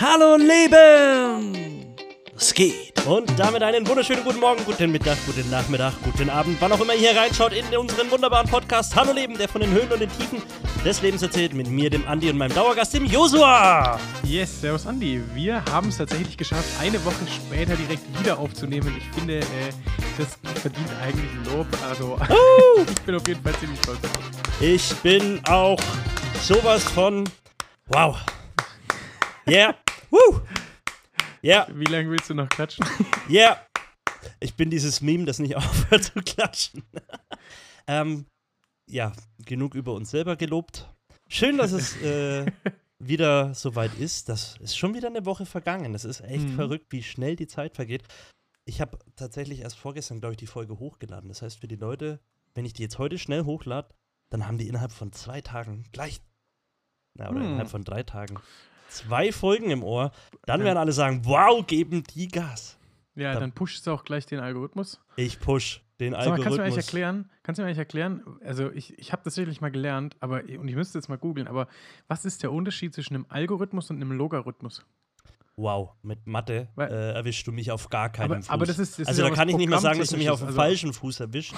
Hallo Leben! Es geht. Und damit einen wunderschönen guten Morgen, guten Mittag, guten Nachmittag, guten Abend, wann auch immer ihr hier reinschaut in unseren wunderbaren Podcast Hallo Leben, der von den Höhen und den Tiefen des Lebens erzählt, mit mir, dem Andi und meinem Dauergast, dem Josua. Yes, servus Andi. Wir haben es tatsächlich geschafft, eine Woche später direkt wieder aufzunehmen. Ich finde, äh, das verdient eigentlich Lob. Also, ich bin auf jeden Fall ziemlich stolz. Ich bin auch sowas von wow. Yeah. Woo. Ja. Wie lange willst du noch klatschen? Ja. Yeah. Ich bin dieses Meme, das nicht aufhört zu klatschen. ähm, ja, genug über uns selber gelobt. Schön, dass es äh, wieder soweit ist. Das ist schon wieder eine Woche vergangen. Es ist echt mhm. verrückt, wie schnell die Zeit vergeht. Ich habe tatsächlich erst vorgestern, glaube ich, die Folge hochgeladen. Das heißt, für die Leute, wenn ich die jetzt heute schnell hochlade, dann haben die innerhalb von zwei Tagen gleich, na, oder hm. innerhalb von drei Tagen, zwei Folgen im Ohr. Dann werden alle sagen, wow, geben die Gas. Ja, dann, dann pusht es auch gleich den Algorithmus. Ich push den Algorithmus. Mal, kannst du mir eigentlich erklären, kannst du mir eigentlich erklären, also ich, ich habe das wirklich mal gelernt, aber, und ich müsste jetzt mal googeln, aber was ist der Unterschied zwischen einem Algorithmus und einem Logarithmus? Wow, mit Mathe äh, erwischst du mich auf gar keinen aber, Fuß. Aber das ist, das also ist da kann ich nicht mal sagen, dass du mich auf dem also falschen Fuß erwischt.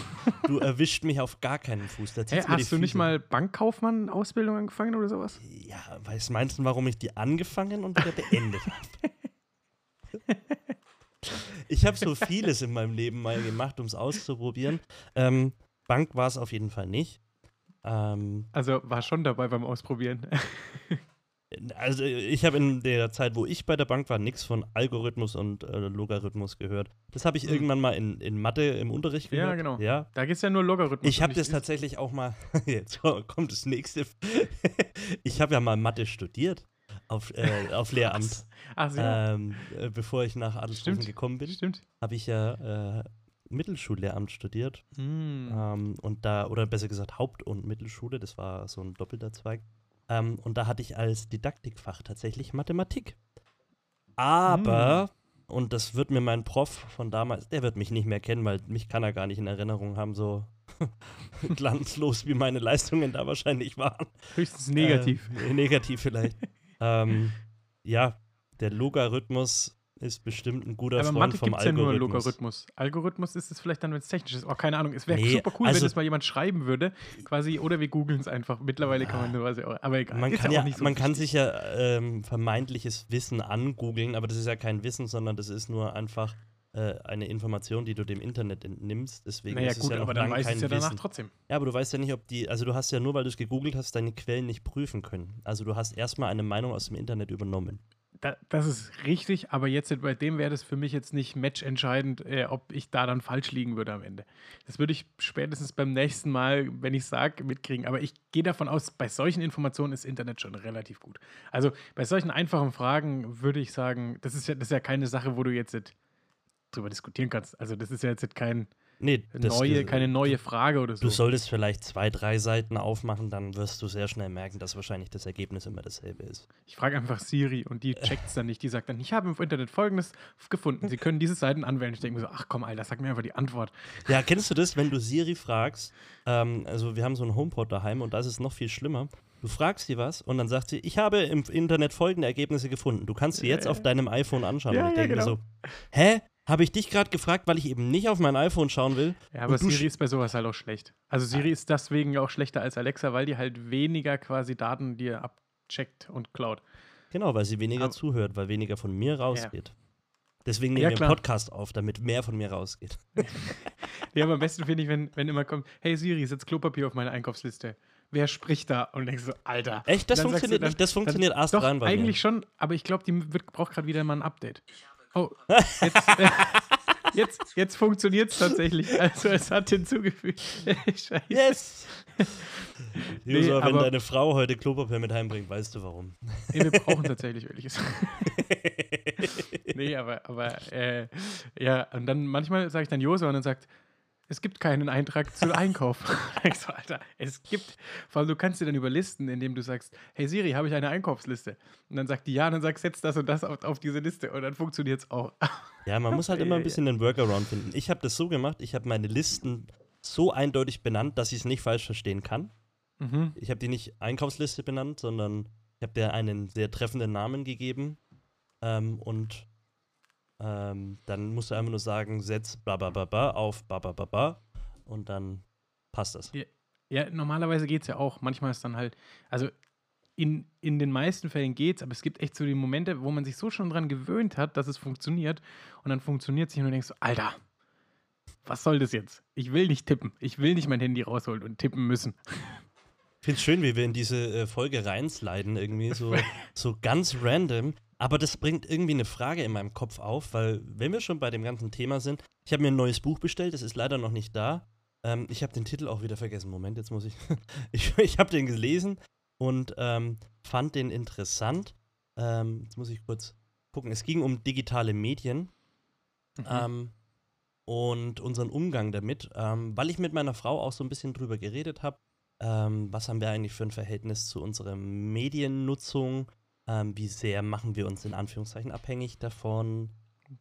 Du erwischt mich auf gar keinen Fuß. Da hey, hast du nicht mal Bankkaufmann-Ausbildung angefangen oder sowas? Ja, weißt meinst du, warum ich die angefangen und wieder beendet habe? ich habe so vieles in meinem Leben mal gemacht, um es auszuprobieren. Ähm, Bank war es auf jeden Fall nicht. Ähm, also war schon dabei beim Ausprobieren. Also ich habe in der Zeit, wo ich bei der Bank war, nichts von Algorithmus und äh, Logarithmus gehört. Das habe ich mhm. irgendwann mal in, in Mathe im Unterricht gehört. Ja, genau. Ja. Da geht es ja nur Logarithmus. Ich habe das tatsächlich auch mal, jetzt kommt das nächste. ich habe ja mal Mathe studiert auf, äh, auf Lehramt. Ach, so. ähm, äh, bevor ich nach Adelshofen gekommen bin, habe ich ja äh, Mittelschullehramt studiert. Mm. Ähm, und da, oder besser gesagt Haupt- und Mittelschule, das war so ein doppelter Zweig. Ähm, und da hatte ich als Didaktikfach tatsächlich Mathematik. Aber, hm. und das wird mir mein Prof von damals, der wird mich nicht mehr kennen, weil mich kann er gar nicht in Erinnerung haben, so glanzlos wie meine Leistungen da wahrscheinlich waren. Höchstens negativ. Äh, negativ vielleicht. ähm, ja, der Logarithmus ist bestimmt ein guter Aber Freund Mathe vom gibt's Algorithmus. ja nur Logarithmus. Algorithmus ist es vielleicht dann, wenn es technisch ist. Oh, keine Ahnung. Es wäre nee, super cool, also, wenn das mal jemand schreiben würde. Quasi, oder wir googeln es einfach. Mittlerweile ja, kann man nur auch, aber egal. Man, kann, ja, so man kann sich ja ähm, vermeintliches Wissen angoogeln, aber das ist ja kein Wissen, sondern das ist nur einfach äh, eine Information, die du dem Internet entnimmst. Deswegen naja, ist gut, es ja noch aber dann weißt es ja danach Wissen. trotzdem. Ja, aber du weißt ja nicht, ob die, also du hast ja nur, weil du es gegoogelt hast, deine Quellen nicht prüfen können. Also du hast erstmal eine Meinung aus dem Internet übernommen. Da, das ist richtig, aber jetzt bei dem wäre das für mich jetzt nicht matchentscheidend, äh, ob ich da dann falsch liegen würde am Ende. Das würde ich spätestens beim nächsten Mal, wenn ich sage, mitkriegen. Aber ich gehe davon aus, bei solchen Informationen ist Internet schon relativ gut. Also bei solchen einfachen Fragen würde ich sagen, das ist ja, das ist ja keine Sache, wo du jetzt drüber diskutieren kannst. Also das ist ja jetzt kein Nee, neue, keine neue Frage oder so. Du solltest vielleicht zwei, drei Seiten aufmachen, dann wirst du sehr schnell merken, dass wahrscheinlich das Ergebnis immer dasselbe ist. Ich frage einfach Siri und die checkt es dann nicht. Die sagt dann, ich habe im Internet folgendes gefunden. Sie können diese Seiten anwählen. Ich denke mir so, ach komm, Alter, sag mir einfach die Antwort. Ja, kennst du das, wenn du Siri fragst? Ähm, also wir haben so ein HomePod daheim und da ist noch viel schlimmer. Du fragst sie was und dann sagt sie, ich habe im Internet folgende Ergebnisse gefunden. Du kannst sie jetzt auf deinem iPhone anschauen. Ja, und ich ja, denke genau. mir so, hä? Habe ich dich gerade gefragt, weil ich eben nicht auf mein iPhone schauen will. Ja, aber Siri ist bei sowas halt auch schlecht. Also Siri ist deswegen auch schlechter als Alexa, weil die halt weniger quasi Daten dir abcheckt und klaut. Genau, weil sie weniger aber, zuhört, weil weniger von mir rausgeht. Ja. Deswegen nehmen ja, wir einen Podcast auf, damit mehr von mir rausgeht. ja, aber am besten finde ich, wenn, wenn immer kommt, hey Siri, setz Klopapier auf meine Einkaufsliste. Wer spricht da? Und denkst so, Alter. Echt? Das funktioniert dann, nicht? Das funktioniert erst rein bei Eigentlich mir. schon, aber ich glaube, die braucht gerade wieder mal ein Update. Oh, jetzt, äh, jetzt, jetzt funktioniert es tatsächlich. Also es hat hinzugefügt. Scheiße. Yes! Nee, wenn deine Frau heute Klopapier mit heimbringt, weißt du warum. Nee, wir brauchen tatsächlich welches. nee, aber, aber äh, ja, und dann manchmal sage ich dann Joshua und dann sagt, es gibt keinen Eintrag zu Einkauf. ich so, Alter, es gibt, vor allem du kannst dir dann überlisten, indem du sagst, hey Siri, habe ich eine Einkaufsliste? Und dann sagt die ja, und dann sagst setz das und das auf, auf diese Liste und dann funktioniert es auch. Ja, man muss halt immer ein bisschen den Workaround finden. Ich habe das so gemacht, ich habe meine Listen so eindeutig benannt, dass ich es nicht falsch verstehen kann. Mhm. Ich habe die nicht Einkaufsliste benannt, sondern ich habe dir einen sehr treffenden Namen gegeben Ähm, und ähm, dann musst du einfach nur sagen, setz bla bla bla bla auf bla bla bla bla und dann passt das. Ja, ja normalerweise geht es ja auch. Manchmal ist dann halt, also in, in den meisten Fällen geht's, aber es gibt echt so die Momente, wo man sich so schon dran gewöhnt hat, dass es funktioniert und dann funktioniert es nicht und du denkst so, Alter, was soll das jetzt? Ich will nicht tippen. Ich will nicht mein Handy rausholen und tippen müssen. Ich finde es schön, wie wir in diese äh, Folge reinsliden, irgendwie so, so ganz random. Aber das bringt irgendwie eine Frage in meinem Kopf auf, weil, wenn wir schon bei dem ganzen Thema sind, ich habe mir ein neues Buch bestellt, das ist leider noch nicht da. Ähm, ich habe den Titel auch wieder vergessen. Moment, jetzt muss ich. ich ich habe den gelesen und ähm, fand den interessant. Ähm, jetzt muss ich kurz gucken. Es ging um digitale Medien mhm. ähm, und unseren Umgang damit, ähm, weil ich mit meiner Frau auch so ein bisschen drüber geredet habe. Ähm, was haben wir eigentlich für ein Verhältnis zu unserer Mediennutzung? Ähm, wie sehr machen wir uns in Anführungszeichen abhängig davon?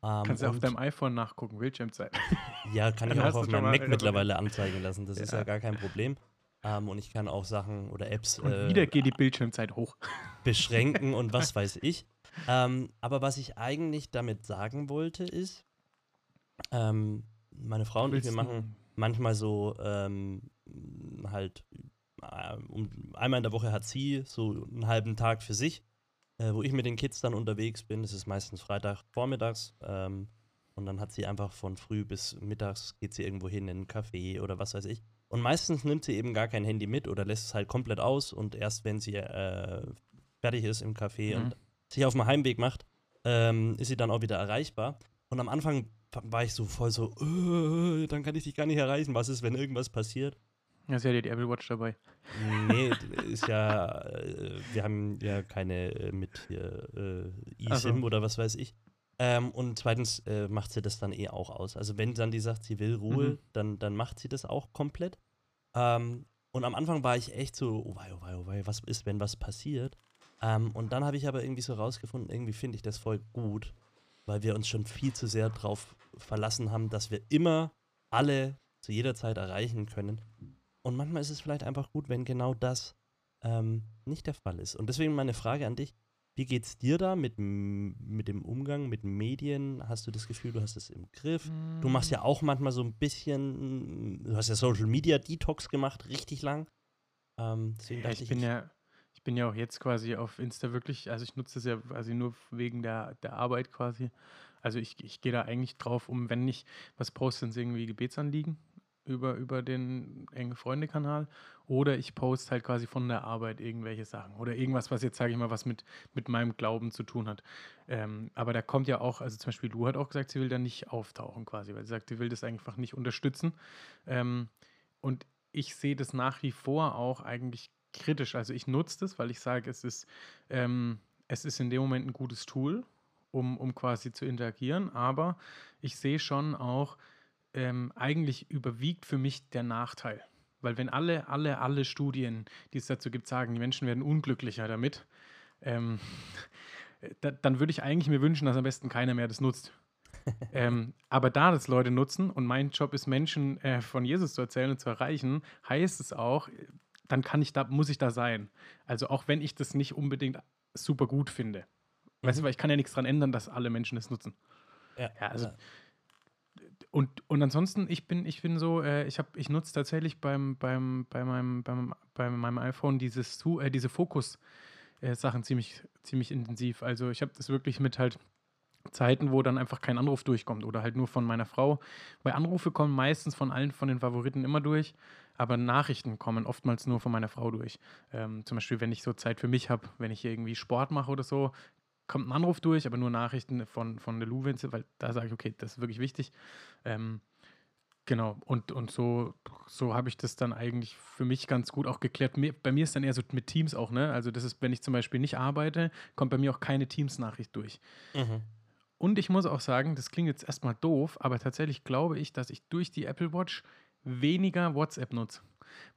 Kannst du auf deinem iPhone nachgucken, Bildschirmzeit. Ja, kann ich auch auf meinem Mac mittlerweile anzeigen lassen. Das ja. ist ja gar kein Problem. Ähm, und ich kann auch Sachen oder Apps. Und äh, wieder geht die Bildschirmzeit hoch. Beschränken und was weiß ich. Ähm, aber was ich eigentlich damit sagen wollte, ist, ähm, meine Frau und ich, wir machen manchmal so ähm, halt, äh, um, einmal in der Woche hat sie so einen halben Tag für sich, äh, wo ich mit den Kids dann unterwegs bin. Das ist meistens Freitag vormittags. Ähm, und dann hat sie einfach von früh bis mittags geht sie irgendwo hin in einen Café oder was weiß ich. Und meistens nimmt sie eben gar kein Handy mit oder lässt es halt komplett aus und erst wenn sie äh, fertig ist im Café mhm. und sich auf dem Heimweg macht, ähm, ist sie dann auch wieder erreichbar. Und am Anfang war ich so voll so, äh, dann kann ich dich gar nicht erreichen. Was ist, wenn irgendwas passiert? Ja, ist ja die Apple Watch dabei. Nee, ist ja, äh, wir haben ja keine äh, mit hier, äh, eSIM so. oder was weiß ich. Ähm, und zweitens äh, macht sie das dann eh auch aus. Also wenn dann die sagt, sie will Ruhe, mhm. dann, dann macht sie das auch komplett. Ähm, und am Anfang war ich echt so, oh wei, oh wei, oh wei, was ist, wenn was passiert? Ähm, und dann habe ich aber irgendwie so rausgefunden, irgendwie finde ich das voll gut, weil wir uns schon viel zu sehr darauf verlassen haben, dass wir immer alle zu jeder Zeit erreichen können. Und manchmal ist es vielleicht einfach gut, wenn genau das ähm, nicht der Fall ist. Und deswegen meine Frage an dich, wie geht's dir da mit, mit dem Umgang mit Medien? Hast du das Gefühl, du hast es im Griff? Mm. Du machst ja auch manchmal so ein bisschen, du hast ja Social Media Detox gemacht, richtig lang. Ähm, ja, ich, ich bin ja, ich bin ja auch jetzt quasi auf Insta wirklich, also ich nutze das ja quasi nur wegen der, der Arbeit quasi. Also ich, ich gehe da eigentlich drauf, um, wenn ich was poste, sind es irgendwie Gebetsanliegen über, über den engen Freunde-Kanal oder ich poste halt quasi von der Arbeit irgendwelche Sachen oder irgendwas, was jetzt, sage ich mal, was mit, mit meinem Glauben zu tun hat. Ähm, aber da kommt ja auch, also zum Beispiel Lu hat auch gesagt, sie will da nicht auftauchen quasi, weil sie sagt, sie will das einfach nicht unterstützen. Ähm, und ich sehe das nach wie vor auch eigentlich kritisch. Also ich nutze das, weil ich sage, es ist, ähm, es ist in dem Moment ein gutes Tool, um, um quasi zu interagieren, aber ich sehe schon auch, ähm, eigentlich überwiegt für mich der Nachteil. Weil wenn alle, alle, alle Studien, die es dazu gibt, sagen, die Menschen werden unglücklicher damit, ähm, da, dann würde ich eigentlich mir wünschen, dass am besten keiner mehr das nutzt. ähm, aber da das Leute nutzen und mein Job ist, Menschen äh, von Jesus zu erzählen und zu erreichen, heißt es auch, dann kann ich da, muss ich da sein. Also auch wenn ich das nicht unbedingt super gut finde. Mhm. Weißt du, mhm. weil ich kann ja nichts daran ändern, dass alle Menschen es nutzen. Ja, ja also ja. Und, und ansonsten, ich bin, ich bin so, äh, ich, ich nutze tatsächlich beim, beim, bei, meinem, beim, bei meinem iPhone dieses, äh, diese Fokus-Sachen äh, ziemlich, ziemlich intensiv. Also ich habe das wirklich mit halt Zeiten, wo dann einfach kein Anruf durchkommt oder halt nur von meiner Frau. Weil Anrufe kommen meistens von allen von den Favoriten immer durch, aber Nachrichten kommen oftmals nur von meiner Frau durch. Ähm, zum Beispiel, wenn ich so Zeit für mich habe, wenn ich irgendwie Sport mache oder so, kommt ein Anruf durch, aber nur Nachrichten von, von der Luwenze, weil da sage ich, okay, das ist wirklich wichtig. Ähm, genau, und, und so, so habe ich das dann eigentlich für mich ganz gut auch geklärt. Mir, bei mir ist dann eher so mit Teams auch, ne? Also das ist, wenn ich zum Beispiel nicht arbeite, kommt bei mir auch keine Teams-Nachricht durch. Mhm. Und ich muss auch sagen, das klingt jetzt erstmal doof, aber tatsächlich glaube ich, dass ich durch die Apple Watch weniger WhatsApp nutze.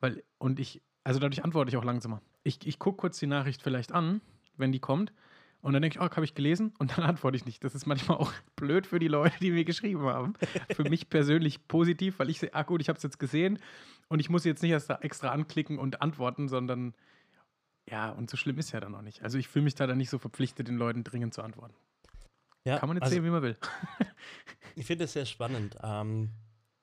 Weil, und ich, also dadurch antworte ich auch langsamer. Ich, ich gucke kurz die Nachricht vielleicht an, wenn die kommt, und dann denke ich, oh, habe ich gelesen? Und dann antworte ich nicht. Das ist manchmal auch blöd für die Leute, die mir geschrieben haben. Für mich persönlich positiv, weil ich sehe, ah gut, ich habe es jetzt gesehen und ich muss jetzt nicht erst da extra anklicken und antworten, sondern ja, und so schlimm ist ja dann auch nicht. Also ich fühle mich da dann nicht so verpflichtet, den Leuten dringend zu antworten. Ja, Kann man jetzt also, sehen, wie man will. ich finde es sehr spannend, ähm,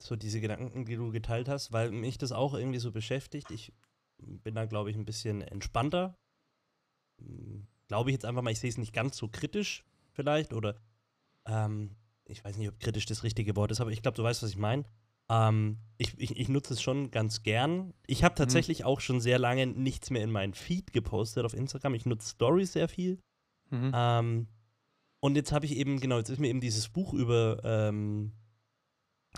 so diese Gedanken, die du geteilt hast, weil mich das auch irgendwie so beschäftigt. Ich bin da, glaube ich, ein bisschen entspannter. Glaube ich jetzt einfach mal, ich sehe es nicht ganz so kritisch vielleicht oder ähm, ich weiß nicht, ob kritisch das richtige Wort ist, aber ich glaube, du weißt, was ich meine. Ähm, ich, ich, ich, nutze es schon ganz gern. Ich habe mhm. tatsächlich mhm. auch schon sehr lange nichts mehr in meinen Feed gepostet auf Instagram. Ich nutze Stories sehr viel. Mhm. Ähm, und jetzt habe ich eben, genau, jetzt ist mir eben dieses Buch über ähm,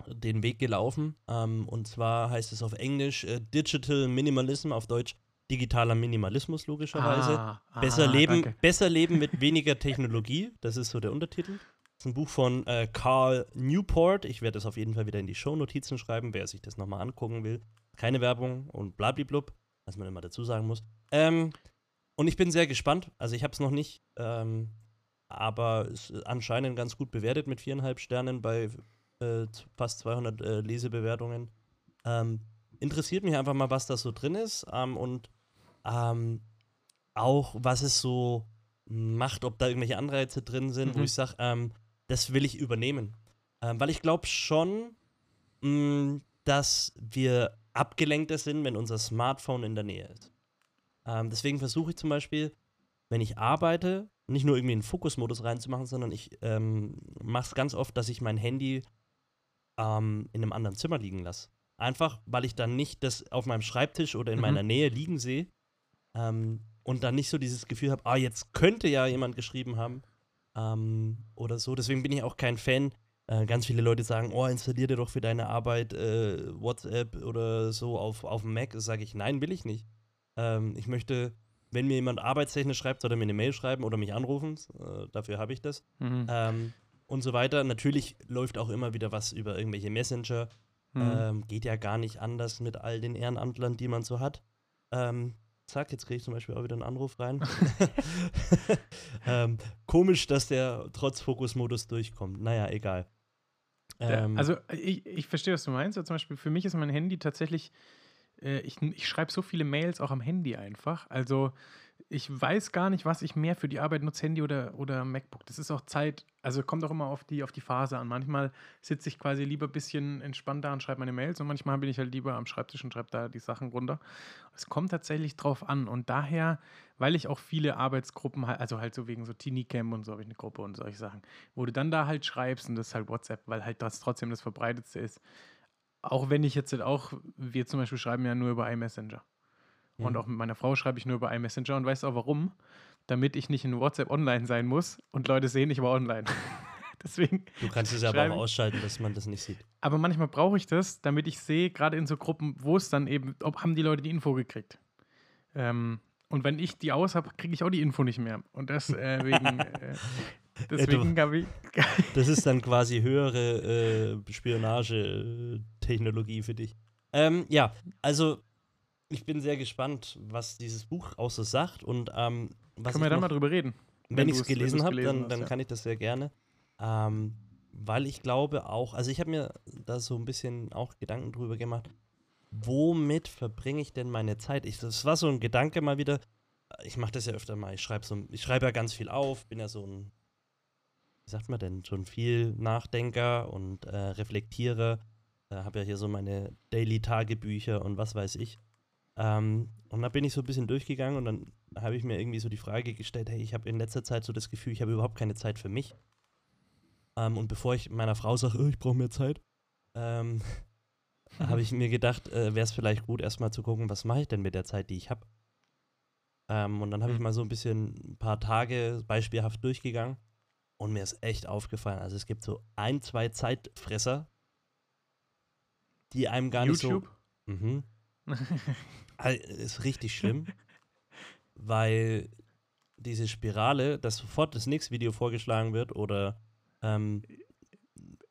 den Weg gelaufen. Ähm, und zwar heißt es auf Englisch äh, Digital Minimalism, auf Deutsch digitaler Minimalismus logischerweise. Ah, besser, ah, leben, besser leben mit weniger Technologie, das ist so der Untertitel. Das ist ein Buch von äh, Carl Newport. Ich werde das auf jeden Fall wieder in die Show-Notizen schreiben, wer sich das nochmal angucken will. Keine Werbung und blablablub, was man immer dazu sagen muss. Ähm, und ich bin sehr gespannt. Also ich habe es noch nicht, ähm, aber es ist anscheinend ganz gut bewertet mit viereinhalb Sternen bei äh, fast 200 äh, Lesebewertungen. Ähm, interessiert mich einfach mal, was da so drin ist ähm, und ähm, auch, was es so macht, ob da irgendwelche Anreize drin sind, mhm. wo ich sage, ähm, das will ich übernehmen. Ähm, weil ich glaube schon, mh, mm, dass wir abgelenkter sind, wenn unser Smartphone in der Nähe ist. Ähm, deswegen versuche ich zum Beispiel, wenn ich arbeite, nicht nur irgendwie einen Fokusmodus reinzumachen, sondern ich ähm, mache es ganz oft, dass ich mein Handy ähm, in einem anderen Zimmer liegen lasse. Einfach, weil ich dann nicht das auf meinem Schreibtisch oder in mhm. meiner Nähe liegen sehe ähm, und dann nicht so dieses Gefühl habe, ah, jetzt könnte ja jemand geschrieben haben ähm, oder so. Deswegen bin ich auch kein Fan. Äh, ganz viele Leute sagen, oh, installier dir doch für deine Arbeit äh, WhatsApp oder so auf, auf dem Mac. Das sage ich, nein, will ich nicht. Ähm, ich möchte, wenn mir jemand arbeitstechnisch schreibt, soll er mir eine Mail schreiben oder mich anrufen. Äh, dafür habe ich das. Mhm. Ähm, und so weiter. Natürlich läuft auch immer wieder was über irgendwelche Messenger. Mhm. Ähm, geht ja gar nicht anders mit all den Ehrenamtlern, die man so hat. Ähm, Zack, jetzt kriege ich zum Beispiel auch wieder einen Anruf rein. ähm, komisch, dass der trotz Fokusmodus durchkommt. Naja, egal. Ähm, also ich, ich verstehe, was du meinst. Also zum Beispiel für mich ist mein Handy tatsächlich, äh, ich, ich schreibe so viele Mails auch am Handy einfach. Also ich weiß gar nicht, was ich mehr für die Arbeit nutze, Handy oder, oder MacBook. Das ist auch Zeit, also kommt auch immer auf die, auf die Phase an. Manchmal sitze ich quasi lieber ein bisschen entspannt da und schreibe meine Mails und manchmal bin ich halt lieber am Schreibtisch und schreibe da die Sachen runter. Es kommt tatsächlich drauf an und daher, weil ich auch viele Arbeitsgruppen, also halt so wegen so Teenie-Camp und so habe ich eine Gruppe und solche Sachen, wo du dann da halt schreibst und das ist halt WhatsApp, weil halt das trotzdem das verbreitetste ist. Auch wenn ich jetzt halt auch, wir zum Beispiel schreiben ja nur über iMessenger. Und mhm. auch mit meiner Frau schreibe ich nur über iMessenger und weißt auch warum? Damit ich nicht in WhatsApp online sein muss und Leute sehen, ich war online. Deswegen. Du kannst es aber auch ausschalten, dass man das nicht sieht. Aber manchmal brauche ich das, damit ich sehe, gerade in so Gruppen, wo es dann eben, ob haben die Leute die Info gekriegt. Ähm, und wenn ich die aus habe, kriege ich auch die Info nicht mehr. Und deswegen, äh, deswegen habe ich. das ist dann quasi höhere äh, Spionage-Technologie für dich. Ähm, ja, also ich bin sehr gespannt, was dieses Buch so sagt und ähm, was Können wir dann mal drüber reden? Wenn, wenn ich es gelesen habe, dann, dann ja. kann ich das sehr gerne. Ähm, weil ich glaube auch, also ich habe mir da so ein bisschen auch Gedanken drüber gemacht, womit verbringe ich denn meine Zeit? Ich, das war so ein Gedanke mal wieder. Ich mache das ja öfter mal. Ich schreibe so, ich schreibe ja ganz viel auf, bin ja so ein, wie sagt man denn, so ein viel Nachdenker und äh, reflektiere. Äh, habe ja hier so meine Daily-Tagebücher und was weiß ich. Ähm, und da bin ich so ein bisschen durchgegangen und dann habe ich mir irgendwie so die Frage gestellt, hey, ich habe in letzter Zeit so das Gefühl, ich habe überhaupt keine Zeit für mich. Ähm, und bevor ich meiner Frau sage, oh, ich brauche mehr Zeit, ähm, habe ich mir gedacht, äh, wäre es vielleicht gut, erstmal zu gucken, was mache ich denn mit der Zeit, die ich habe. Ähm, und dann habe ich mhm. mal so ein bisschen ein paar Tage beispielhaft durchgegangen und mir ist echt aufgefallen, also es gibt so ein, zwei Zeitfresser, die einem gar YouTube? nicht so. Mhm. ist richtig schlimm, weil diese Spirale, dass sofort das nächste Video vorgeschlagen wird oder ähm,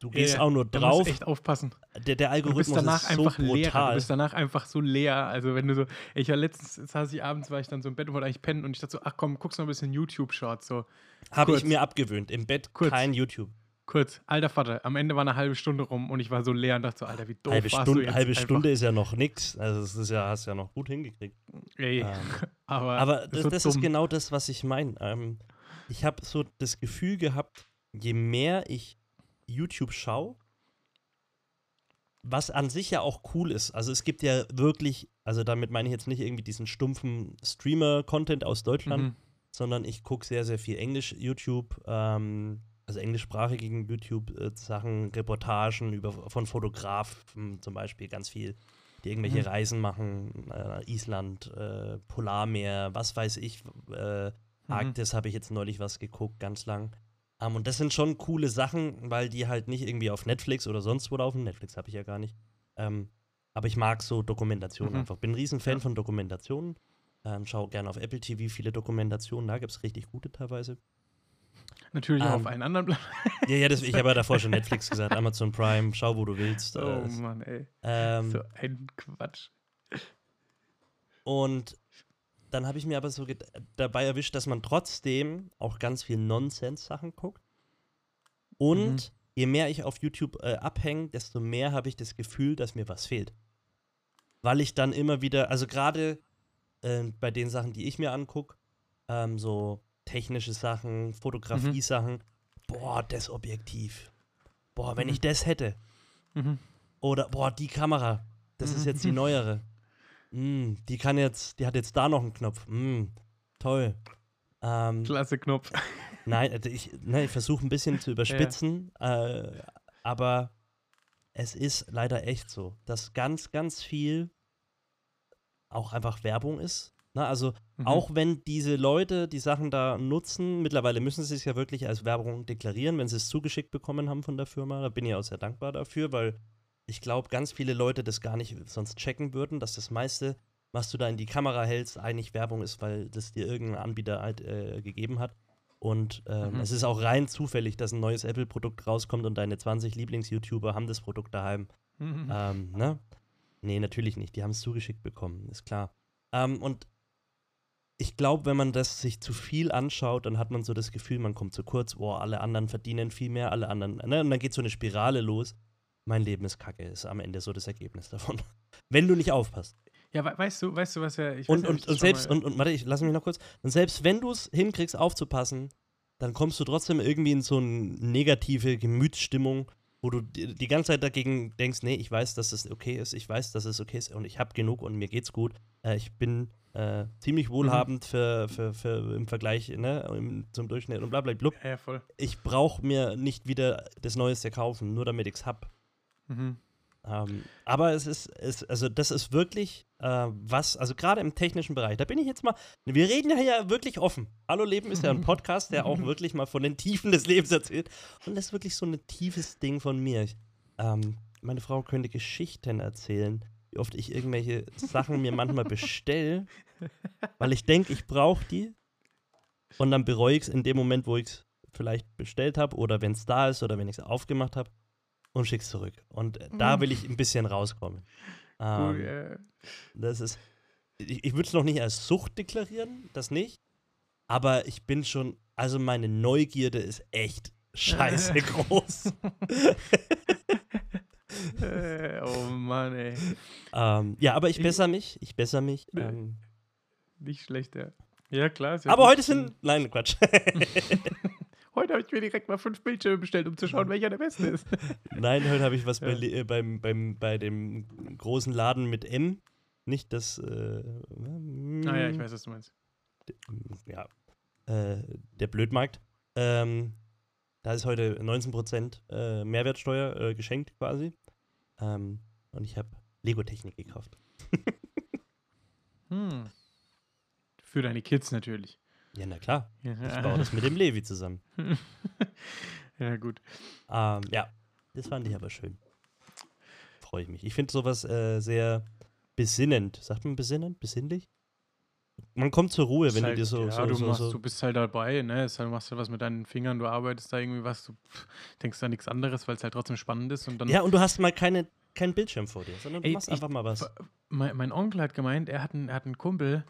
du gehst ja, auch nur drauf. Du musst echt aufpassen. Der, der Algorithmus du bist danach ist so einfach brutal. leer. Du bist danach einfach so leer. Also wenn du so, ich war letztens, saß ich abends, war ich dann so im Bett und wollte eigentlich pennen und ich dachte so, ach komm, guckst noch ein bisschen YouTube-Shorts. So. Habe ich mir abgewöhnt. Im Bett kurz. kein YouTube. Kurz, alter Vater, am Ende war eine halbe Stunde rum und ich war so leer und dachte so, Alter, wie doof halbe warst Stunde, du jetzt Halbe einfach. Stunde ist ja noch nichts. Also das ist ja, hast ja noch gut hingekriegt. Ey, ähm, aber aber das, das ist genau das, was ich meine. Ähm, ich habe so das Gefühl gehabt, je mehr ich YouTube schaue, was an sich ja auch cool ist. Also es gibt ja wirklich, also damit meine ich jetzt nicht irgendwie diesen stumpfen Streamer-Content aus Deutschland, Mhm. sondern ich gucke sehr, sehr viel Englisch YouTube, ähm, also englischsprachigen YouTube-Sachen, Reportagen über, von Fotografen zum Beispiel, ganz viel, die irgendwelche Mhm. Reisen machen, äh, Island, äh, Polarmeer, was weiß ich, äh, Mhm. Arktis habe ich jetzt neulich was geguckt, ganz lang. Ähm, und das sind schon coole Sachen, weil die halt nicht irgendwie auf Netflix oder sonst wo laufen. Netflix habe ich ja gar nicht. Ähm, aber ich mag so Dokumentationen Mhm. einfach. Bin ein Riesenfan Ja. von Dokumentationen. Ähm, schau gerne auf Apple TV viele Dokumentationen. Da gibt es richtig gute teilweise. Natürlich auch Ähm, auf einen anderen Blatt. Ja, ja, das, ich habe ja davor schon Netflix gesagt. Amazon Prime, schau, wo du willst. Oh Äh, Mann, ey. ähm, So ein Quatsch. Und dann habe ich mir aber so dabei erwischt, dass man trotzdem auch ganz viel Nonsens-Sachen guckt. Und Mhm. je mehr ich auf YouTube äh, abhänge, desto mehr habe ich das Gefühl, dass mir was fehlt. Weil ich dann immer wieder, also gerade äh, bei den Sachen, die ich mir angucke, ähm, so technische Sachen, Fotografie-Sachen, boah, das Objektiv. Boah, wenn Mhm. ich das hätte. Mhm. Oder, boah, die Kamera. Das ist jetzt die Mhm. neuere. Mm, die kann jetzt, die hat jetzt da noch einen Knopf. Mm, toll. Ähm, Klasse Knopf. nein, also ich, ne, ich versuche ein bisschen zu überspitzen, äh, aber es ist leider echt so, dass ganz, ganz viel auch einfach Werbung ist. Na, also Mhm. auch wenn diese Leute die Sachen da nutzen, mittlerweile müssen sie es ja wirklich als Werbung deklarieren, wenn sie es zugeschickt bekommen haben von der Firma. Da bin ich auch sehr dankbar dafür, weil ich glaube, ganz viele Leute das gar nicht sonst checken würden, dass das meiste, was du da in die Kamera hältst, eigentlich Werbung ist, weil das dir irgendein Anbieter halt, äh, gegeben hat. Und ähm, Mhm. es ist auch rein zufällig, dass ein neues Apple-Produkt rauskommt und deine 20 Lieblings-YouTuber haben das Produkt daheim. Mhm. Ähm, ne? Nee, natürlich nicht. Die haben es zugeschickt bekommen, ist klar. Ähm, und ich glaube, wenn man das sich zu viel anschaut, dann hat man so das Gefühl, man kommt zu kurz, boah, alle anderen verdienen viel mehr, alle anderen, ne? Und dann geht so eine Spirale los. Mein Leben ist kacke, ist am Ende so das Ergebnis davon. Wenn du nicht aufpasst. Ja, we weißt du, weißt du, was ja. Ich weiß Und, nicht, und, und selbst, mal- und, und warte, ich lass mich noch kurz. Und selbst wenn du es hinkriegst, aufzupassen, dann kommst du trotzdem irgendwie in so eine negative Gemütsstimmung, wo du die, die ganze Zeit dagegen denkst, nee, ich weiß, dass es okay ist, ich weiß, dass es okay ist und ich habe genug und mir geht's gut. Äh, ich bin äh, ziemlich wohlhabend für, für, für im Vergleich ne, im, zum Durchschnitt und bla bla bla. Ja, ja, voll. Ich brauche mir nicht wieder das Neueste kaufen, nur damit ich's hab. Mhm. Ähm, aber es ist, es, also das ist wirklich äh, was, also gerade im technischen Bereich, da bin ich jetzt mal, wir reden ja, ja wirklich offen. Hallo Leben ist ja ein Podcast, der auch wirklich mal von den Tiefen des Lebens erzählt. Und das ist wirklich so ein tiefes Ding von mir. Ich, ähm, meine Frau könnte Geschichten erzählen, wie oft ich irgendwelche Sachen mir manchmal bestelle, weil ich denke, ich brauche die. Und dann bereue ich es in dem Moment, wo ich es vielleicht bestellt habe oder wenn es da ist oder wenn ich es aufgemacht habe und schick's zurück. Und äh, da Mhm. will ich ein bisschen rauskommen. Oh, Ähm, yeah. Das ist. Ich, ich würde es noch nicht als Sucht deklarieren, das nicht. Aber ich bin schon. Also meine Neugierde ist echt scheiße groß. Äh, oh Mann, ey. ähm, ja, aber ich Ich- bessere mich. Ich bessere mich. Ähm, Nicht schlecht, ja. Ja, klar. ja aber heute sind. Nein, Quatsch. Heute habe ich mir direkt mal fünf Bildschirme bestellt, um zu schauen, welcher der beste ist. Nein, heute habe ich was bei, Ja. Le- äh, beim, beim, bei dem großen Laden mit M. Nicht das. Äh, ah ja, ich weiß, was du meinst. ja, äh, der Blödmarkt. Ähm, da ist heute 19% äh, Mehrwertsteuer äh, geschenkt quasi. Ähm, und ich habe Lego-Technik gekauft. Hm. Für deine Kids natürlich. Ja, na klar. Ja, Ich baue das mit dem Levi zusammen. ja gut. Ähm, ja, das fand ich aber schön. Freue ich mich. Ich finde sowas äh, sehr besinnend. Sagt man besinnend? Besinnlich? Man kommt zur Ruhe, wenn Ist du halt, dir so. ja, so, du, so, machst, so du bist halt dabei, ne? Ist halt, du machst halt was mit deinen Fingern, du arbeitest da irgendwie was, du denkst da nichts anderes, weil es halt trotzdem spannend ist und dann. ja, und du hast mal keine, keinen Bildschirm vor dir, sondern du Ey, machst ich- einfach mal was. mein, mein Onkel hat gemeint, er hat einen, er hat einen Kumpel,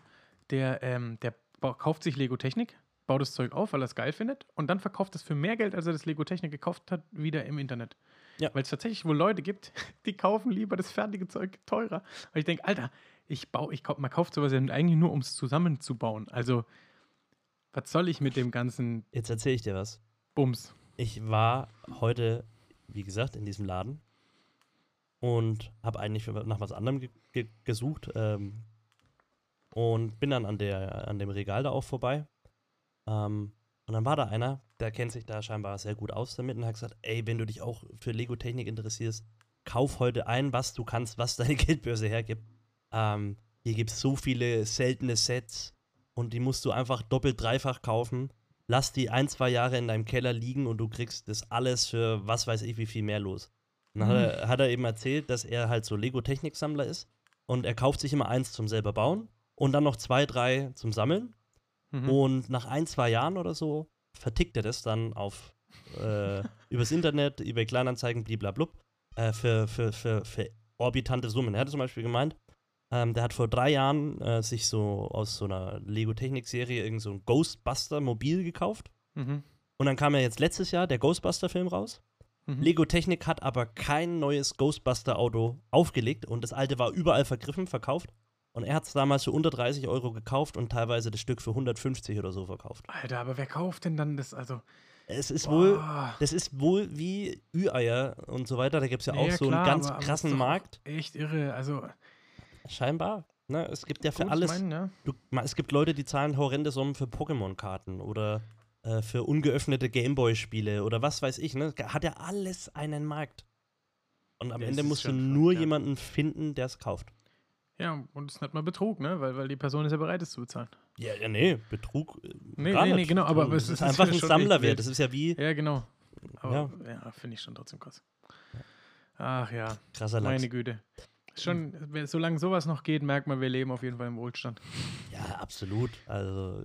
der, ähm, der kauft sich Lego-Technik, baut das Zeug auf, weil er es geil findet und dann verkauft es für mehr Geld, als er das Lego-Technik gekauft hat, wieder im Internet. Ja. Weil es tatsächlich wohl Leute gibt, die kaufen lieber das fertige Zeug teurer. Und ich denke, Alter, ich baue, ich man kauft sowas ja eigentlich nur, um es zusammenzubauen. Also, was soll ich mit dem ganzen Jetzt erzähle ich dir was. Bums? ich war heute, wie gesagt, in diesem Laden und habe eigentlich nach was anderem ge ge gesucht ähm, und bin dann an, der, an dem Regal da auch vorbei. Ähm, und dann war da einer, der kennt sich da scheinbar sehr gut aus damit und hat gesagt, ey, wenn du dich auch für Lego-Technik interessierst, kauf heute ein, was du kannst, was deine Geldbörse hergibt. Ähm, hier gibt es so viele seltene Sets und die musst du einfach doppelt, dreifach kaufen. Lass die ein, zwei Jahre in deinem Keller liegen und du kriegst das alles für was weiß ich wie viel mehr los. Und dann mhm. hat, er, hat er eben erzählt, dass er halt so Lego-Technik-Sammler ist und er kauft sich immer eins zum selber bauen und dann noch zwei, drei zum Sammeln. Mhm. Und nach ein, zwei Jahren oder so vertickt er das dann auf äh, übers Internet, über Kleinanzeigen, bliblablub, äh, für, für, für, für orbitante Summen. Er hat zum Beispiel gemeint, ähm, der hat vor drei Jahren äh, sich so aus so einer Lego-Technik-Serie irgend so ein Ghostbuster-Mobil gekauft. Mhm. Und dann kam ja jetzt letztes Jahr der Ghostbuster-Film raus. Mhm. Lego Technik hat aber kein neues Ghostbuster-Auto aufgelegt und das alte war überall vergriffen, verkauft. Und er hat es damals für unter 30 Euro gekauft und teilweise das Stück für 150 oder so verkauft. Alter, aber wer kauft denn dann das? Also. Es ist wohl, das ist wohl wie Ü-Eier und so weiter. Da gibt es ja auch ja, so klar, einen ganz aber, krassen aber Markt. Echt irre. Also. Scheinbar. Ne, es gibt ja für alles. Meinen, ja. Du, es gibt Leute, die zahlen horrende Summen für Pokémon-Karten oder äh, für ungeöffnete Gameboy-Spiele oder was weiß ich. Ne? Hat ja alles einen Markt. Und am ja, Ende musst du nur ja. jemanden finden, der es kauft. Ja, und es ist nicht mal Betrug, ne? Weil, weil die Person ist ja bereit, es zu bezahlen. Ja, ja, nee, Betrug. Äh, nee, nee, nee, genau, aber, aber es ist, ist einfach ein Sammlerwert. Das ist ja wie. Ja, genau. Aber ja, ja finde ich schon trotzdem krass. Ach ja. Krasser Lachs. Meine Güte. Schon, solange sowas noch geht, merkt man, wir leben auf jeden Fall im Wohlstand. Ja, absolut. Also,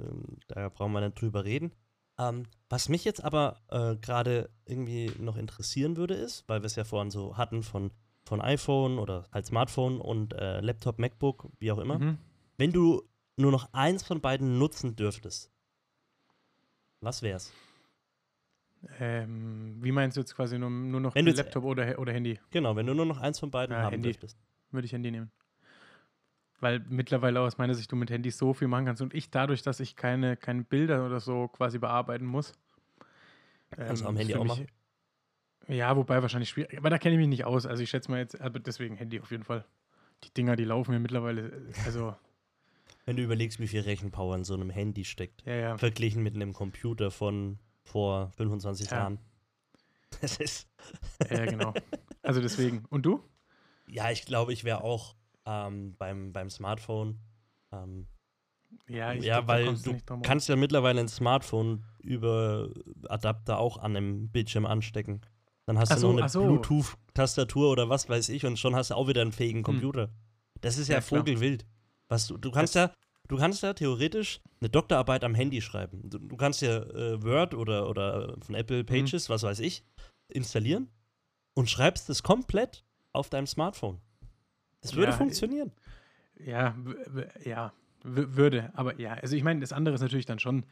da brauchen wir nicht drüber reden. Ähm, was mich jetzt aber äh, gerade irgendwie noch interessieren würde, ist, weil wir es ja vorhin so hatten von von iPhone oder halt Smartphone und äh, Laptop, MacBook, wie auch immer. Mhm. Wenn du nur noch eins von beiden nutzen dürftest, was wär's? Ähm, wie meinst du jetzt quasi nur, nur noch Laptop oder, oder Handy? Genau, wenn du nur noch eins von beiden ja, haben Handy. dürftest. Würde ich Handy nehmen. Weil mittlerweile aus meiner Sicht du mit Handy so viel machen kannst und ich dadurch, dass ich keine, keine Bilder oder so quasi bearbeiten muss. Kannst ähm, du am Handy auch machen? Ja, wobei wahrscheinlich schwierig. Aber da kenne ich mich nicht aus. Also ich schätze mal jetzt, aber deswegen Handy auf jeden Fall. Die Dinger, die laufen mir mittlerweile, also. Wenn du überlegst, wie viel Rechenpower in so einem Handy steckt. Ja, ja. Verglichen mit einem Computer von vor 25 ja. Jahren. Das ist. ja, genau. Also deswegen. Und du? Ja, ich glaube, ich wäre auch ähm, beim, beim Smartphone. Ähm, ja, ich ja glaub, weil du kannst ja mittlerweile ein Smartphone über Adapter auch an einem Bildschirm anstecken. Dann hast ach du so, noch eine so. Bluetooth-Tastatur oder was weiß ich und schon hast du auch wieder einen fähigen hm. Computer. Hm. Das ist ja, ja vogelwild. Was du, du kannst das ja, du kannst ja theoretisch eine Doktorarbeit am Handy schreiben. Du, du kannst ja äh, Word oder, oder von Apple hm. Pages, hm. was weiß ich, installieren und schreibst es komplett auf deinem Smartphone. Das würde ja, funktionieren. Ja, ja, würde. Aber ja, also ich meine, das andere ist natürlich dann schon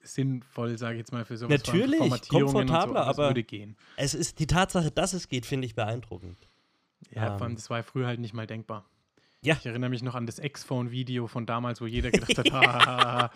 sinnvoll, sage ich jetzt mal, für sowas. Natürlich, komfortabler, so, aber würde gehen. es ist die Tatsache, dass es geht, finde ich beeindruckend. Ja, ähm. vor allem, das war früher halt nicht mal denkbar. Ja. Ich erinnere mich noch an das X-Phone-Video von damals, wo jeder gedacht hat, ha,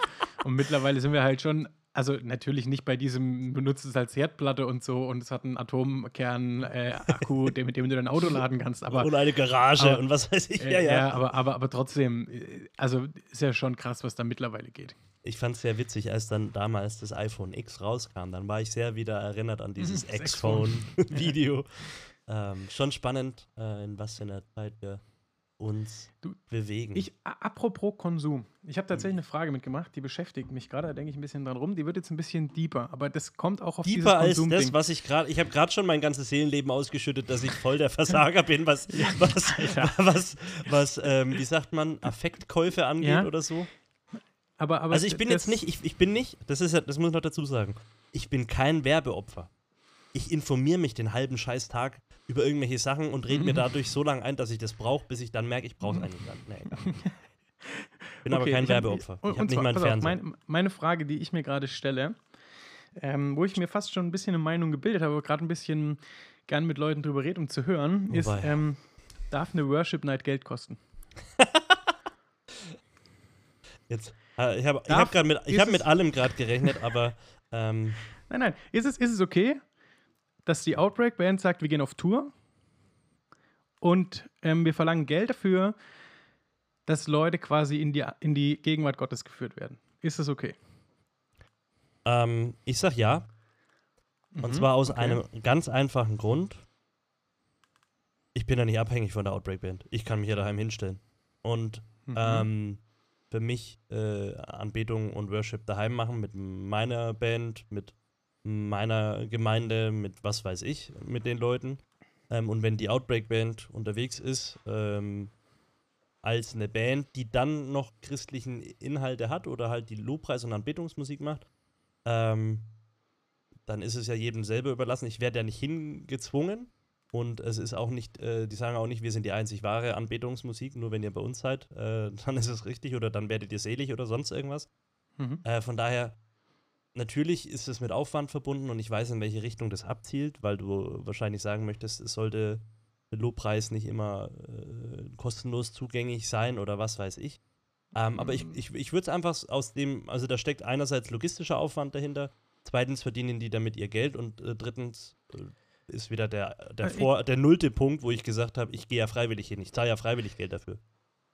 und mittlerweile sind wir halt schon, also natürlich nicht bei diesem, benutzt es als Herdplatte und so und es hat einen Atomkern-Akku, äh, mit dem du dein Auto laden kannst. Aber, und eine Garage aber, und was weiß ich. Äh, ja, ja. ja aber, aber, aber trotzdem, äh, also ist ja schon krass, was da mittlerweile geht ich fand es sehr witzig, als dann damals das iPhone X rauskam. Dann war ich sehr wieder erinnert an dieses X-Phone-Video. ähm, schon spannend, äh, in was für einer Zeit wir uns du, bewegen. Ich, apropos Konsum. Ich habe tatsächlich eine Frage mitgemacht, die beschäftigt mich gerade, da denke ich ein bisschen dran rum. Die wird jetzt ein bisschen deeper, aber das kommt auch auf deeper dieses Konsum als das, was ich gerade, ich habe gerade schon mein ganzes Seelenleben ausgeschüttet, dass ich voll der Versager bin, was, ja, was, was, was, ähm, wie sagt man, Affektkäufe angeht ja. oder so. Aber, aber also ich bin jetzt nicht, ich, ich bin nicht, das ist das muss ich noch dazu sagen, ich bin kein Werbeopfer. Ich informiere mich den halben Scheißtag über irgendwelche Sachen und rede mhm. mir dadurch so lange ein, dass ich das brauche, bis ich dann merke, ich brauche es mhm. eigentlich dann. Nee, egal. bin okay, aber kein Werbeopfer. Ich habe nicht mal einen Fernseher. Mein, meine Frage, die ich mir gerade stelle, ähm, wo ich mir fast schon ein bisschen eine Meinung gebildet habe, aber gerade ein bisschen gern mit Leuten drüber rede, um zu hören, oh, ist, ähm, darf eine Worship Night Geld kosten? Jetzt äh, ich habe hab, hab mit, hab mit allem gerade gerechnet, aber. Ähm, Nein, nein. Ist es, ist es okay, dass die Outbreak-Band sagt, wir gehen auf Tour und ähm, wir verlangen Geld dafür, dass Leute quasi in die, in die Gegenwart Gottes geführt werden? Ist das okay? Ähm, ich sag ja. Und Mhm, zwar aus okay. einem ganz einfachen Grund. Ich bin ja nicht abhängig von der Outbreak Band. Ich kann mich ja daheim hinstellen. Und Mhm. ähm, für mich äh, Anbetung und Worship daheim machen mit meiner Band, mit meiner Gemeinde, mit was weiß ich, mit den Leuten. Ähm, und wenn die Outbreak Band unterwegs ist, ähm, als eine Band, die dann noch christlichen Inhalte hat oder halt die Lobpreis- und Anbetungsmusik macht, ähm, dann ist es ja jedem selber überlassen. Ich werde ja nicht hingezwungen. Und es ist auch nicht, äh, die sagen auch nicht, wir sind die einzig wahre Anbetungsmusik, nur wenn ihr bei uns seid, äh, dann ist es richtig oder dann werdet ihr selig oder sonst irgendwas. Mhm. Äh, von daher, natürlich ist es mit Aufwand verbunden und ich weiß, in welche Richtung das abzielt, weil du wahrscheinlich sagen möchtest, es sollte der Lobpreis nicht immer äh, kostenlos zugänglich sein oder was weiß ich. Ähm, aber ich, ich, ich würde es einfach aus dem, also da steckt einerseits logistischer Aufwand dahinter, zweitens verdienen die damit ihr Geld und äh, drittens äh, ist wieder der, der, Äh, vor, der nullte Punkt, wo ich gesagt habe, ich gehe ja freiwillig hin, ich zahle ja freiwillig Geld dafür.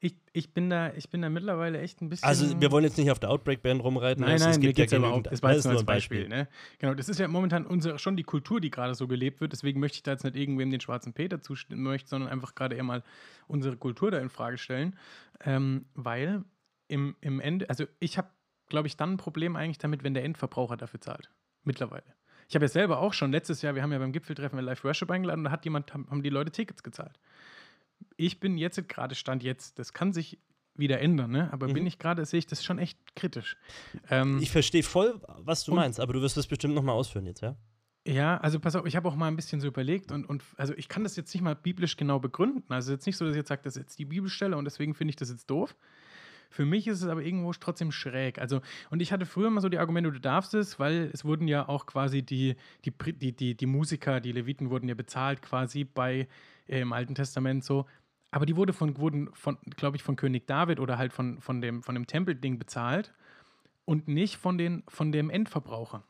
Ich, ich, bin da, ich bin da mittlerweile echt ein bisschen. Also wir wollen jetzt nicht auf der Outbreak-Band rumreiten. Nein, es, nein, es gibt ja genügend-. Das war jetzt ist nur als Beispiel. Ne? Genau, das ist ja momentan unsere, schon die Kultur, die gerade so gelebt wird. Deswegen möchte ich da jetzt nicht irgendwem den schwarzen Peter zustimmen möchte, sondern einfach gerade eher mal unsere Kultur da in Frage stellen. Ähm, weil im, im Ende, also ich habe, glaube ich, dann ein Problem eigentlich damit, wenn der Endverbraucher dafür zahlt. Mittlerweile. Ich habe ja selber auch schon letztes Jahr, wir haben ja beim Gipfeltreffen Live Worship eingeladen, da hat jemand, haben die Leute Tickets gezahlt. Ich bin jetzt gerade Stand jetzt, das kann sich wieder ändern, ne? aber Mhm. bin ich gerade, sehe ich das schon echt kritisch. Ähm, Ich verstehe voll, was du meinst, aber du wirst das bestimmt nochmal ausführen jetzt, ja? Ja, also pass auf, ich habe auch mal ein bisschen so überlegt und, und also ich kann das jetzt nicht mal biblisch genau begründen. Also jetzt nicht so, dass ich jetzt sage, das ist jetzt die Bibelstelle und deswegen finde ich das jetzt doof. Für mich ist es aber irgendwo trotzdem schräg. Also, und ich hatte früher mal so die Argumente, du darfst es, weil es wurden ja auch quasi die, die, die, die, die Musiker, die Leviten wurden ja bezahlt quasi bei äh, im Alten Testament so. Aber die wurde von, wurden von, glaube ich, von König David oder halt von, von dem, von dem Tempelding bezahlt und nicht von, den, von dem Endverbraucher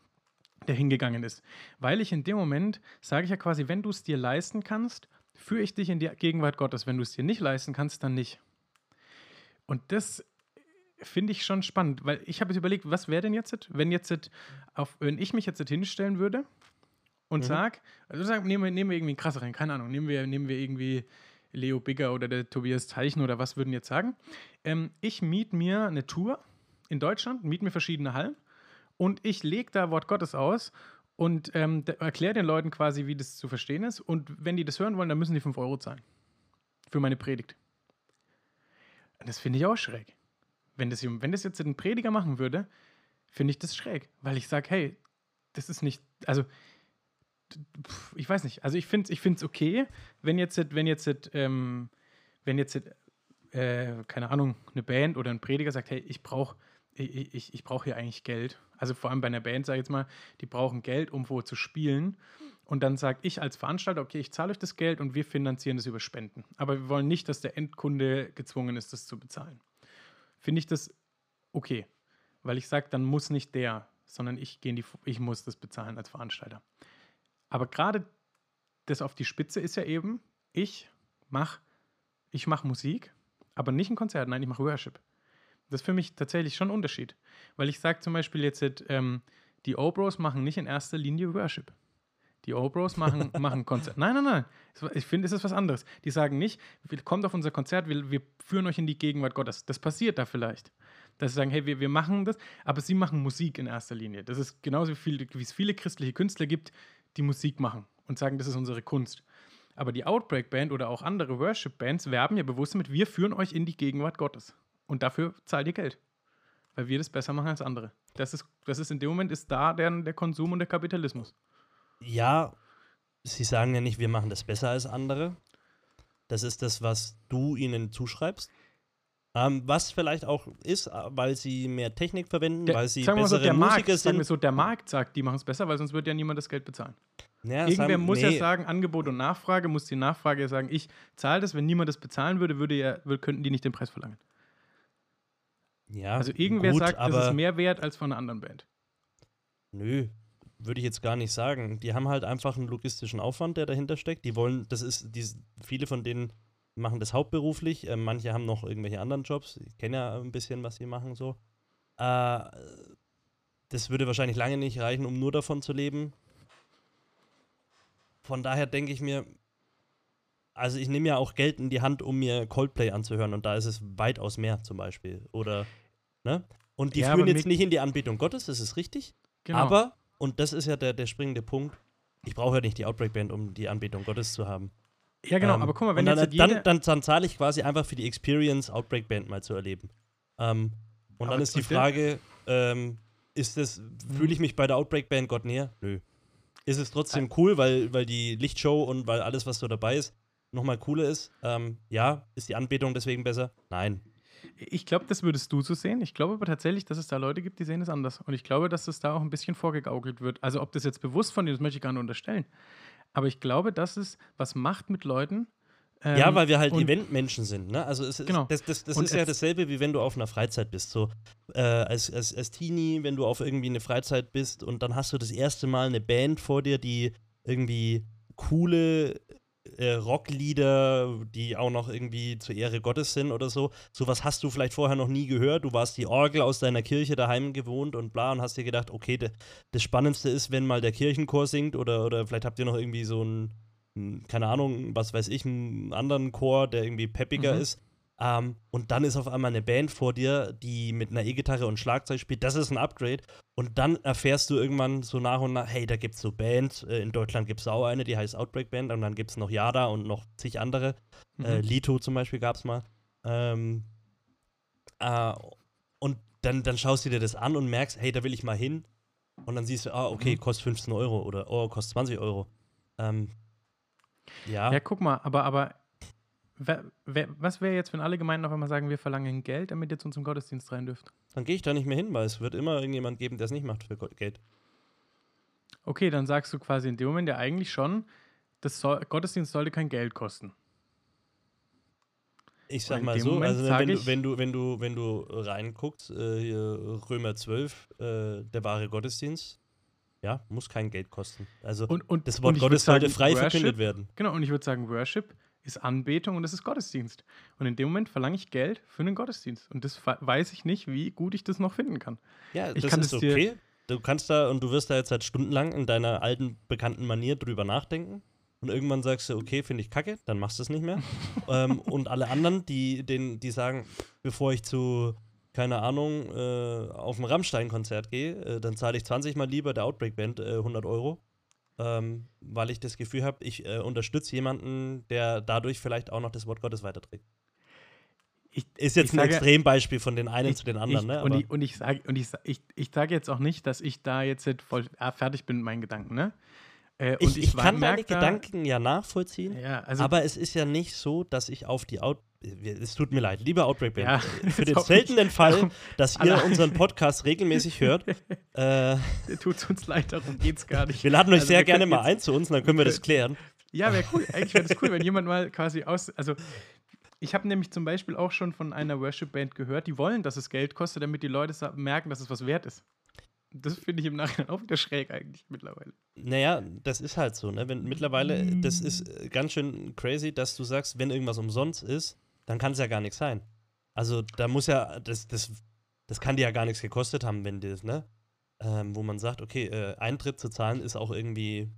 der hingegangen ist. Weil ich in dem Moment sage ich ja quasi, wenn du es dir leisten kannst, führe ich dich in die Gegenwart Gottes. Wenn du es dir nicht leisten kannst, dann nicht. Und das finde ich schon spannend, weil ich habe jetzt überlegt, was wäre denn jetzt, wenn jetzt auf, wenn ich mich jetzt hinstellen würde und Mhm. sag, also sag, nehmen wir, nehmen wir irgendwie einen krasseren, keine Ahnung, nehmen wir, nehmen wir irgendwie Leo Bigger oder der Tobias Teichen oder was würden jetzt sagen? Ähm, ich miete mir eine Tour in Deutschland, miete mir verschiedene Hallen und ich lege da Wort Gottes aus und ähm, erkläre den Leuten quasi, wie das zu verstehen ist. Und wenn die das hören wollen, dann müssen die 5 Euro zahlen. Für meine Predigt. Das finde ich auch schräg. Wenn das, wenn das jetzt ein Prediger machen würde, finde ich das schräg. Weil ich sage, hey, das ist nicht, also ich weiß nicht. Also ich finde es ich okay, wenn jetzt, wenn jetzt, ähm, wenn jetzt, äh, keine Ahnung, eine Band oder ein Prediger sagt, hey, ich brauche ich, ich, ich brauche hier eigentlich Geld. Also vor allem bei einer Band, sage ich jetzt mal, die brauchen Geld, um wo zu spielen. Und dann sage ich als Veranstalter, okay, ich zahle euch das Geld und wir finanzieren das über Spenden. Aber wir wollen nicht, dass der Endkunde gezwungen ist, das zu bezahlen. Finde ich das okay. Weil ich sage, dann muss nicht der, sondern ich, die, ich muss das bezahlen als Veranstalter. Aber gerade das auf die Spitze ist ja eben, ich mache ich mach Musik, aber nicht ein Konzert, nein, ich mache Worship. Das ist für mich tatsächlich schon ein Unterschied. Weil ich sage zum Beispiel jetzt, ähm, die O-Bros machen nicht in erster Linie Worship. Die O-Bros machen, machen Konzert. Nein, nein, nein. Ich finde, es ist was anderes. Die sagen nicht, kommt auf unser Konzert, wir, wir führen euch in die Gegenwart Gottes. Das passiert da vielleicht. Dass sie sagen, hey, wir, wir machen das, aber sie machen Musik in erster Linie. Das ist genauso viel, wie es viele christliche Künstler gibt, die Musik machen und sagen, das ist unsere Kunst. Aber die Outbreak Band oder auch andere Worship Bands werben ja bewusst damit, wir führen euch in die Gegenwart Gottes. Und dafür zahlt ihr Geld. Weil wir das besser machen als andere. Das ist, das ist in dem Moment ist da der, der Konsum und der Kapitalismus. Ja, sie sagen ja nicht, wir machen das besser als andere. Das ist das, was du ihnen zuschreibst. Ähm, was vielleicht auch ist, äh, weil sie mehr Technik verwenden, Der, weil sie sagen mal so, bessere der Markt, Musiker sagen wir sind. so, der Markt sagt, die machen es besser, weil sonst wird ja niemand das Geld bezahlen. Ja, Irgendwer sagen- muss nee, ja sagen, Angebot und Nachfrage, muss die Nachfrage ja sagen, ich zahle das, wenn niemand das bezahlen würde, würde ja, könnten die nicht den Preis verlangen. Ja, Also irgendwer gut, sagt, das ist mehr wert als von einer anderen Band. Nö. würde ich jetzt gar nicht sagen. Die haben halt einfach einen logistischen Aufwand, der dahinter steckt. Die wollen, das ist, die, viele von denen machen das hauptberuflich. Äh, manche haben noch irgendwelche anderen Jobs. Ich kenne ja ein bisschen, was sie machen so. Äh, das würde wahrscheinlich lange nicht reichen, um nur davon zu leben. Von daher denke ich mir, also ich nehme ja auch Geld in die Hand, um mir Coldplay anzuhören und da ist es weitaus mehr zum Beispiel. Oder, ne? Und die Ja, führen jetzt nicht in die Anbetung Gottes, das ist richtig. Genau. Aber, und das ist ja der, der springende Punkt, ich brauche ja nicht die Outbreak Band, um die Anbetung Gottes zu haben. Ja, genau, Ähm, aber guck mal, wenn dann, jetzt dann, dann, dann zahle ich quasi einfach für die Experience, Outbreak Band mal zu erleben. Ähm, und Aber- dann ist die Frage, ähm, ist das, fühle ich mich bei der Outbreak Band Gott näher? Nö. Ist es trotzdem cool, weil, weil die Lichtshow und weil alles, was so dabei ist, nochmal cooler ist? Ähm, ja. Ist die Anbetung deswegen besser? Nein. Ich glaube, das würdest du so sehen. Ich glaube aber tatsächlich, dass es da Leute gibt, die sehen es anders. Und ich glaube, dass es da auch ein bisschen vorgegaukelt wird. Also ob das jetzt bewusst von dir, das möchte ich gar nicht unterstellen. Aber ich glaube, dass es was macht mit Leuten. ja, ähm, weil wir halt Eventmenschen sind. Ne? Also es ist, Genau. das, das, das ist ja dasselbe, wie wenn du auf einer Freizeit bist. So äh, als, als, als Teenie, wenn du auf irgendwie eine Freizeit bist und dann hast du das erste Mal eine Band vor dir, die irgendwie coole äh, Rocklieder, die auch noch irgendwie zur Ehre Gottes sind oder so. Sowas hast du vielleicht vorher noch nie gehört. Du warst die Orgel aus deiner Kirche daheim gewohnt und bla und hast dir gedacht, okay, de, das Spannendste ist, wenn mal der Kirchenchor singt oder, oder vielleicht habt ihr noch irgendwie so ein, ein, keine Ahnung, was weiß ich, einen anderen Chor, der irgendwie peppiger Mhm. ist. Ähm, und dann ist auf einmal eine Band vor dir, die mit einer E-Gitarre und Schlagzeug spielt. Das ist ein Upgrade. Und dann erfährst du irgendwann so nach und nach, hey, da gibt es so Bands. Äh, in Deutschland gibt es auch eine, die heißt Outbreak Band. Und dann gibt es noch Yada und noch zig andere. Mhm. Äh, Lito zum Beispiel gab es mal. Ähm, äh, und dann, dann schaust du dir das an und merkst, hey, da will ich mal hin. Und dann siehst du, ah, okay, Mhm. kostet 15 Euro oder oh, kostet 20 Euro. Ähm, ja, Ja, guck mal, aber, aber wer, wer, was wäre jetzt, wenn alle Gemeinden auf einmal sagen, wir verlangen Geld, damit ihr zu uns im Gottesdienst rein dürft? dann gehe ich da nicht mehr hin, weil es wird immer irgendjemand geben, der es nicht macht für Geld. Okay, dann sagst du quasi in dem Moment ja eigentlich schon, das soll, Gottesdienst sollte kein Geld kosten. Ich sag mal so, Moment also wenn du, wenn du, wenn du, wenn du reinguckst, äh, hier Römer 12, äh, der wahre Gottesdienst, ja, muss kein Geld kosten. Also Und, und, das Wort Gottes sollte frei Worship- verkündet werden. Genau, und ich würde sagen, Worship ist Anbetung und es ist Gottesdienst. Und in dem Moment verlange ich Geld für einen Gottesdienst. Und das weiß ich nicht, wie gut ich das noch finden kann. Ja, Ich das kann ist dir- okay. Du kannst da und du wirst da jetzt halt stundenlang in deiner alten, bekannten Manier drüber nachdenken. Und irgendwann sagst du, okay, finde ich kacke, dann machst du es nicht mehr. ähm, und alle anderen, die, den, die sagen, bevor ich zu, keine Ahnung, äh, auf ein Rammstein-Konzert gehe, äh, dann zahle ich 20 Mal lieber der Outbreak-Band äh, 100 Euro. Ähm, weil ich das Gefühl habe, ich äh, unterstütze jemanden, der dadurch vielleicht auch noch das Wort Gottes weiterträgt. Ich, Ist jetzt ich ein sage- Extrembeispiel von den einen ich- zu den anderen, ich, ne? Und ich, und ich sage und ich, ich, ich sag jetzt auch nicht, dass ich da jetzt voll ah, fertig bin mit meinen Gedanken, ne? Äh, Ich, ich wa- kann da- Gedanken ja nachvollziehen, Ja, also aber es ist ja nicht so, dass ich auf die Out. Es tut mir leid, lieber Outbreak Band. Ja, für den seltenen Fall, dass ihr unseren Podcast regelmäßig hört, äh, tut uns leid, darum geht's gar nicht. wir laden euch Also sehr gerne mal ein zu uns, dann können wir das klären. Ja, wäre cool. Eigentlich wäre das cool, wenn jemand mal quasi aus. Also, ich habe nämlich zum Beispiel auch schon von einer Worship-Band gehört, die wollen, dass es Geld kostet, damit die Leute merken, dass es was wert ist. Das finde ich im Nachhinein auch wieder schräg eigentlich mittlerweile. Naja, das ist halt so, ne? Wenn mittlerweile, das ist äh, ganz schön crazy, dass du sagst, wenn irgendwas umsonst ist, dann kann es ja gar nichts sein. Also da muss ja, das, das, das kann dir ja gar nichts gekostet haben, wenn das, ne? Ähm, wo man sagt, okay, äh, Eintritt zu zahlen ist auch irgendwie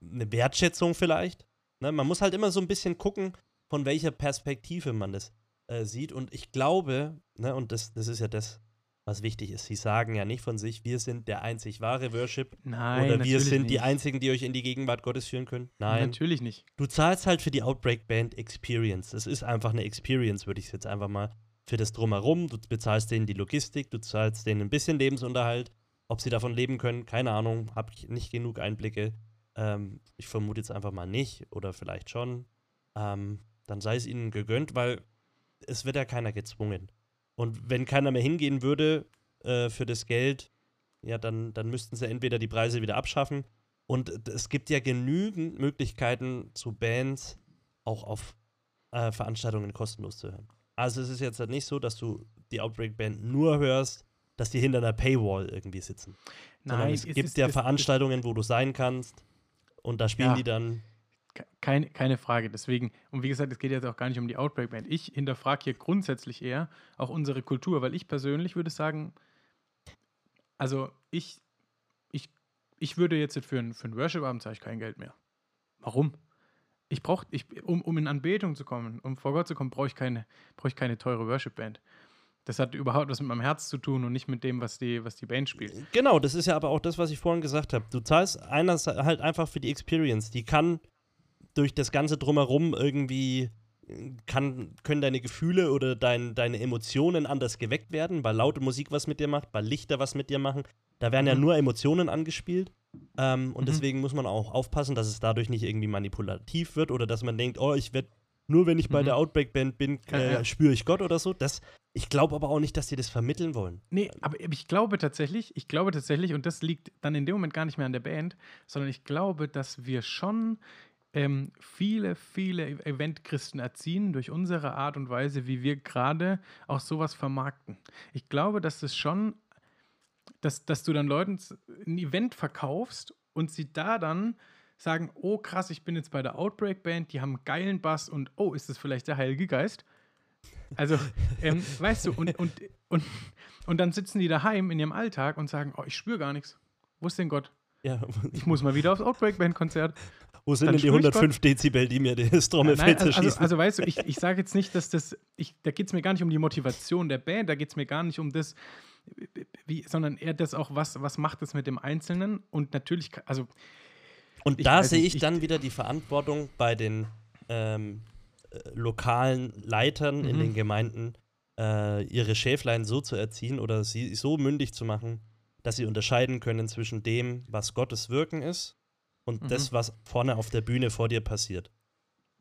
eine Wertschätzung vielleicht. Ne? Man muss halt immer so ein bisschen gucken, von welcher Perspektive man das äh, sieht. Und ich glaube, ne, und das, das ist ja das, was wichtig ist, sie sagen ja nicht von sich, wir sind der einzig wahre Worship Nein, oder wir sind die nicht. einzigen, die euch in die Gegenwart Gottes führen können. Nein. Natürlich nicht. Du zahlst halt für die Outbreak Band Experience. Das ist einfach eine Experience, würde ich jetzt einfach mal für das Drumherum. Du bezahlst denen die Logistik, du zahlst denen ein bisschen Lebensunterhalt. Ob sie davon leben können, keine Ahnung, habe ich nicht genug Einblicke. Ähm, ich vermute jetzt einfach mal nicht oder vielleicht schon. Ähm, dann sei es ihnen gegönnt, weil es wird ja keiner gezwungen. Und wenn keiner mehr hingehen würde äh, für das Geld, ja, dann, dann müssten sie entweder die Preise wieder abschaffen. Und es gibt ja genügend Möglichkeiten zu Bands auch auf äh, Veranstaltungen kostenlos zu hören. Also es ist jetzt halt nicht so, dass du die Outbreak Band nur hörst, dass die hinter einer Paywall irgendwie sitzen. Sondern Nein, es es gibt ist- ja es- Veranstaltungen, wo du sein kannst und da spielen Ja. die dann. Ke- Keine, keine Frage. Deswegen, und wie gesagt, es geht jetzt auch gar nicht um die Outbreak Band. Ich hinterfrage hier grundsätzlich eher auch unsere Kultur, weil ich persönlich würde sagen, also ich, ich, ich würde jetzt für einen für Worship-Abend zahle ich kein Geld mehr. Warum? Ich brauche, ich, um, um in Anbetung zu kommen, um vor Gott zu kommen, brauche ich keine, brauche ich keine teure Worship-Band. Das hat überhaupt was mit meinem Herz zu tun und nicht mit dem, was die, was die Band spielt. Genau, das ist ja aber auch das, was ich vorhin gesagt habe. Du zahlst einerseits halt einfach für die Experience. Die kann durch das Ganze drumherum irgendwie kann, können deine Gefühle oder dein, deine Emotionen anders geweckt werden, weil laute Musik was mit dir macht, weil Lichter was mit dir machen. Da werden ja Mhm. nur Emotionen angespielt. Ähm, und Mhm. deswegen muss man auch aufpassen, dass es dadurch nicht irgendwie manipulativ wird oder dass man denkt, oh, ich werde nur wenn ich bei Mhm. der Outbreak Band bin, Ja, äh, ja. spüre ich Gott oder so. Das, ich glaube aber auch nicht, dass die das vermitteln wollen. Nee, aber ich glaube tatsächlich, ich glaube tatsächlich, und das liegt dann in dem Moment gar nicht mehr an der Band, sondern ich glaube, dass wir schon ähm, viele, viele E- Eventchristen erziehen durch unsere Art und Weise, wie wir gerade auch sowas vermarkten. Ich glaube, dass es schon, dass, dass du dann Leuten ein Event verkaufst und sie da dann sagen, oh krass, ich bin jetzt bei der Outbreak Band, die haben einen geilen Bass und oh, ist das vielleicht der Heilige Geist? Also, ähm, weißt du, und, und, und, und dann sitzen die daheim in ihrem Alltag und sagen, oh, ich spüre gar nichts. Wo ist denn Gott? Ja, Ich muss mal wieder aufs Outbreak Band Konzert. Wo sind denn die spür ich 105 Dezibel, die mir das Trommelfell Nein, also, also, zerschießen? also weißt du, ich, ich sage jetzt nicht, dass das, ich, da geht es mir gar nicht um die Motivation der Band, da geht es mir gar nicht um das, wie, sondern eher das auch, was, was macht es mit dem Einzelnen und natürlich, also Und da sehe ich ich- dann wieder die Verantwortung bei den ähm, äh, lokalen Leitern in Mhm. den Gemeinden, äh, ihre Schäflein so zu erziehen oder sie so mündig zu machen, dass sie unterscheiden können zwischen dem, was Gottes Wirken ist und Mhm. das, was vorne auf der Bühne vor dir passiert.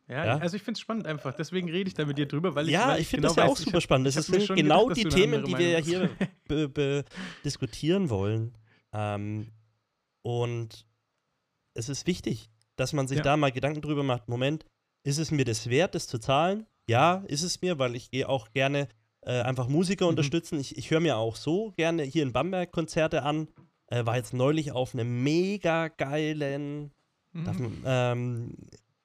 ja, Ja? also ich finde es spannend einfach, deswegen rede ich da mit dir drüber, weil ich ja, weil ich finde genau das ja auch ich super spannend. Das ich sind genau gedacht, die Themen, die wir ja hier be be diskutieren wollen. Ähm, und es ist wichtig, dass man sich Ja. da mal Gedanken drüber macht. Moment, ist es mir das wert, das zu zahlen? Ja, ist es mir, weil ich gehe auch gerne äh, einfach Musiker Mhm. unterstützen. Ich, ich höre mir auch so gerne hier in Bamberg Konzerte an. Äh, war jetzt neulich auf einem mega geilen Mhm. ähm,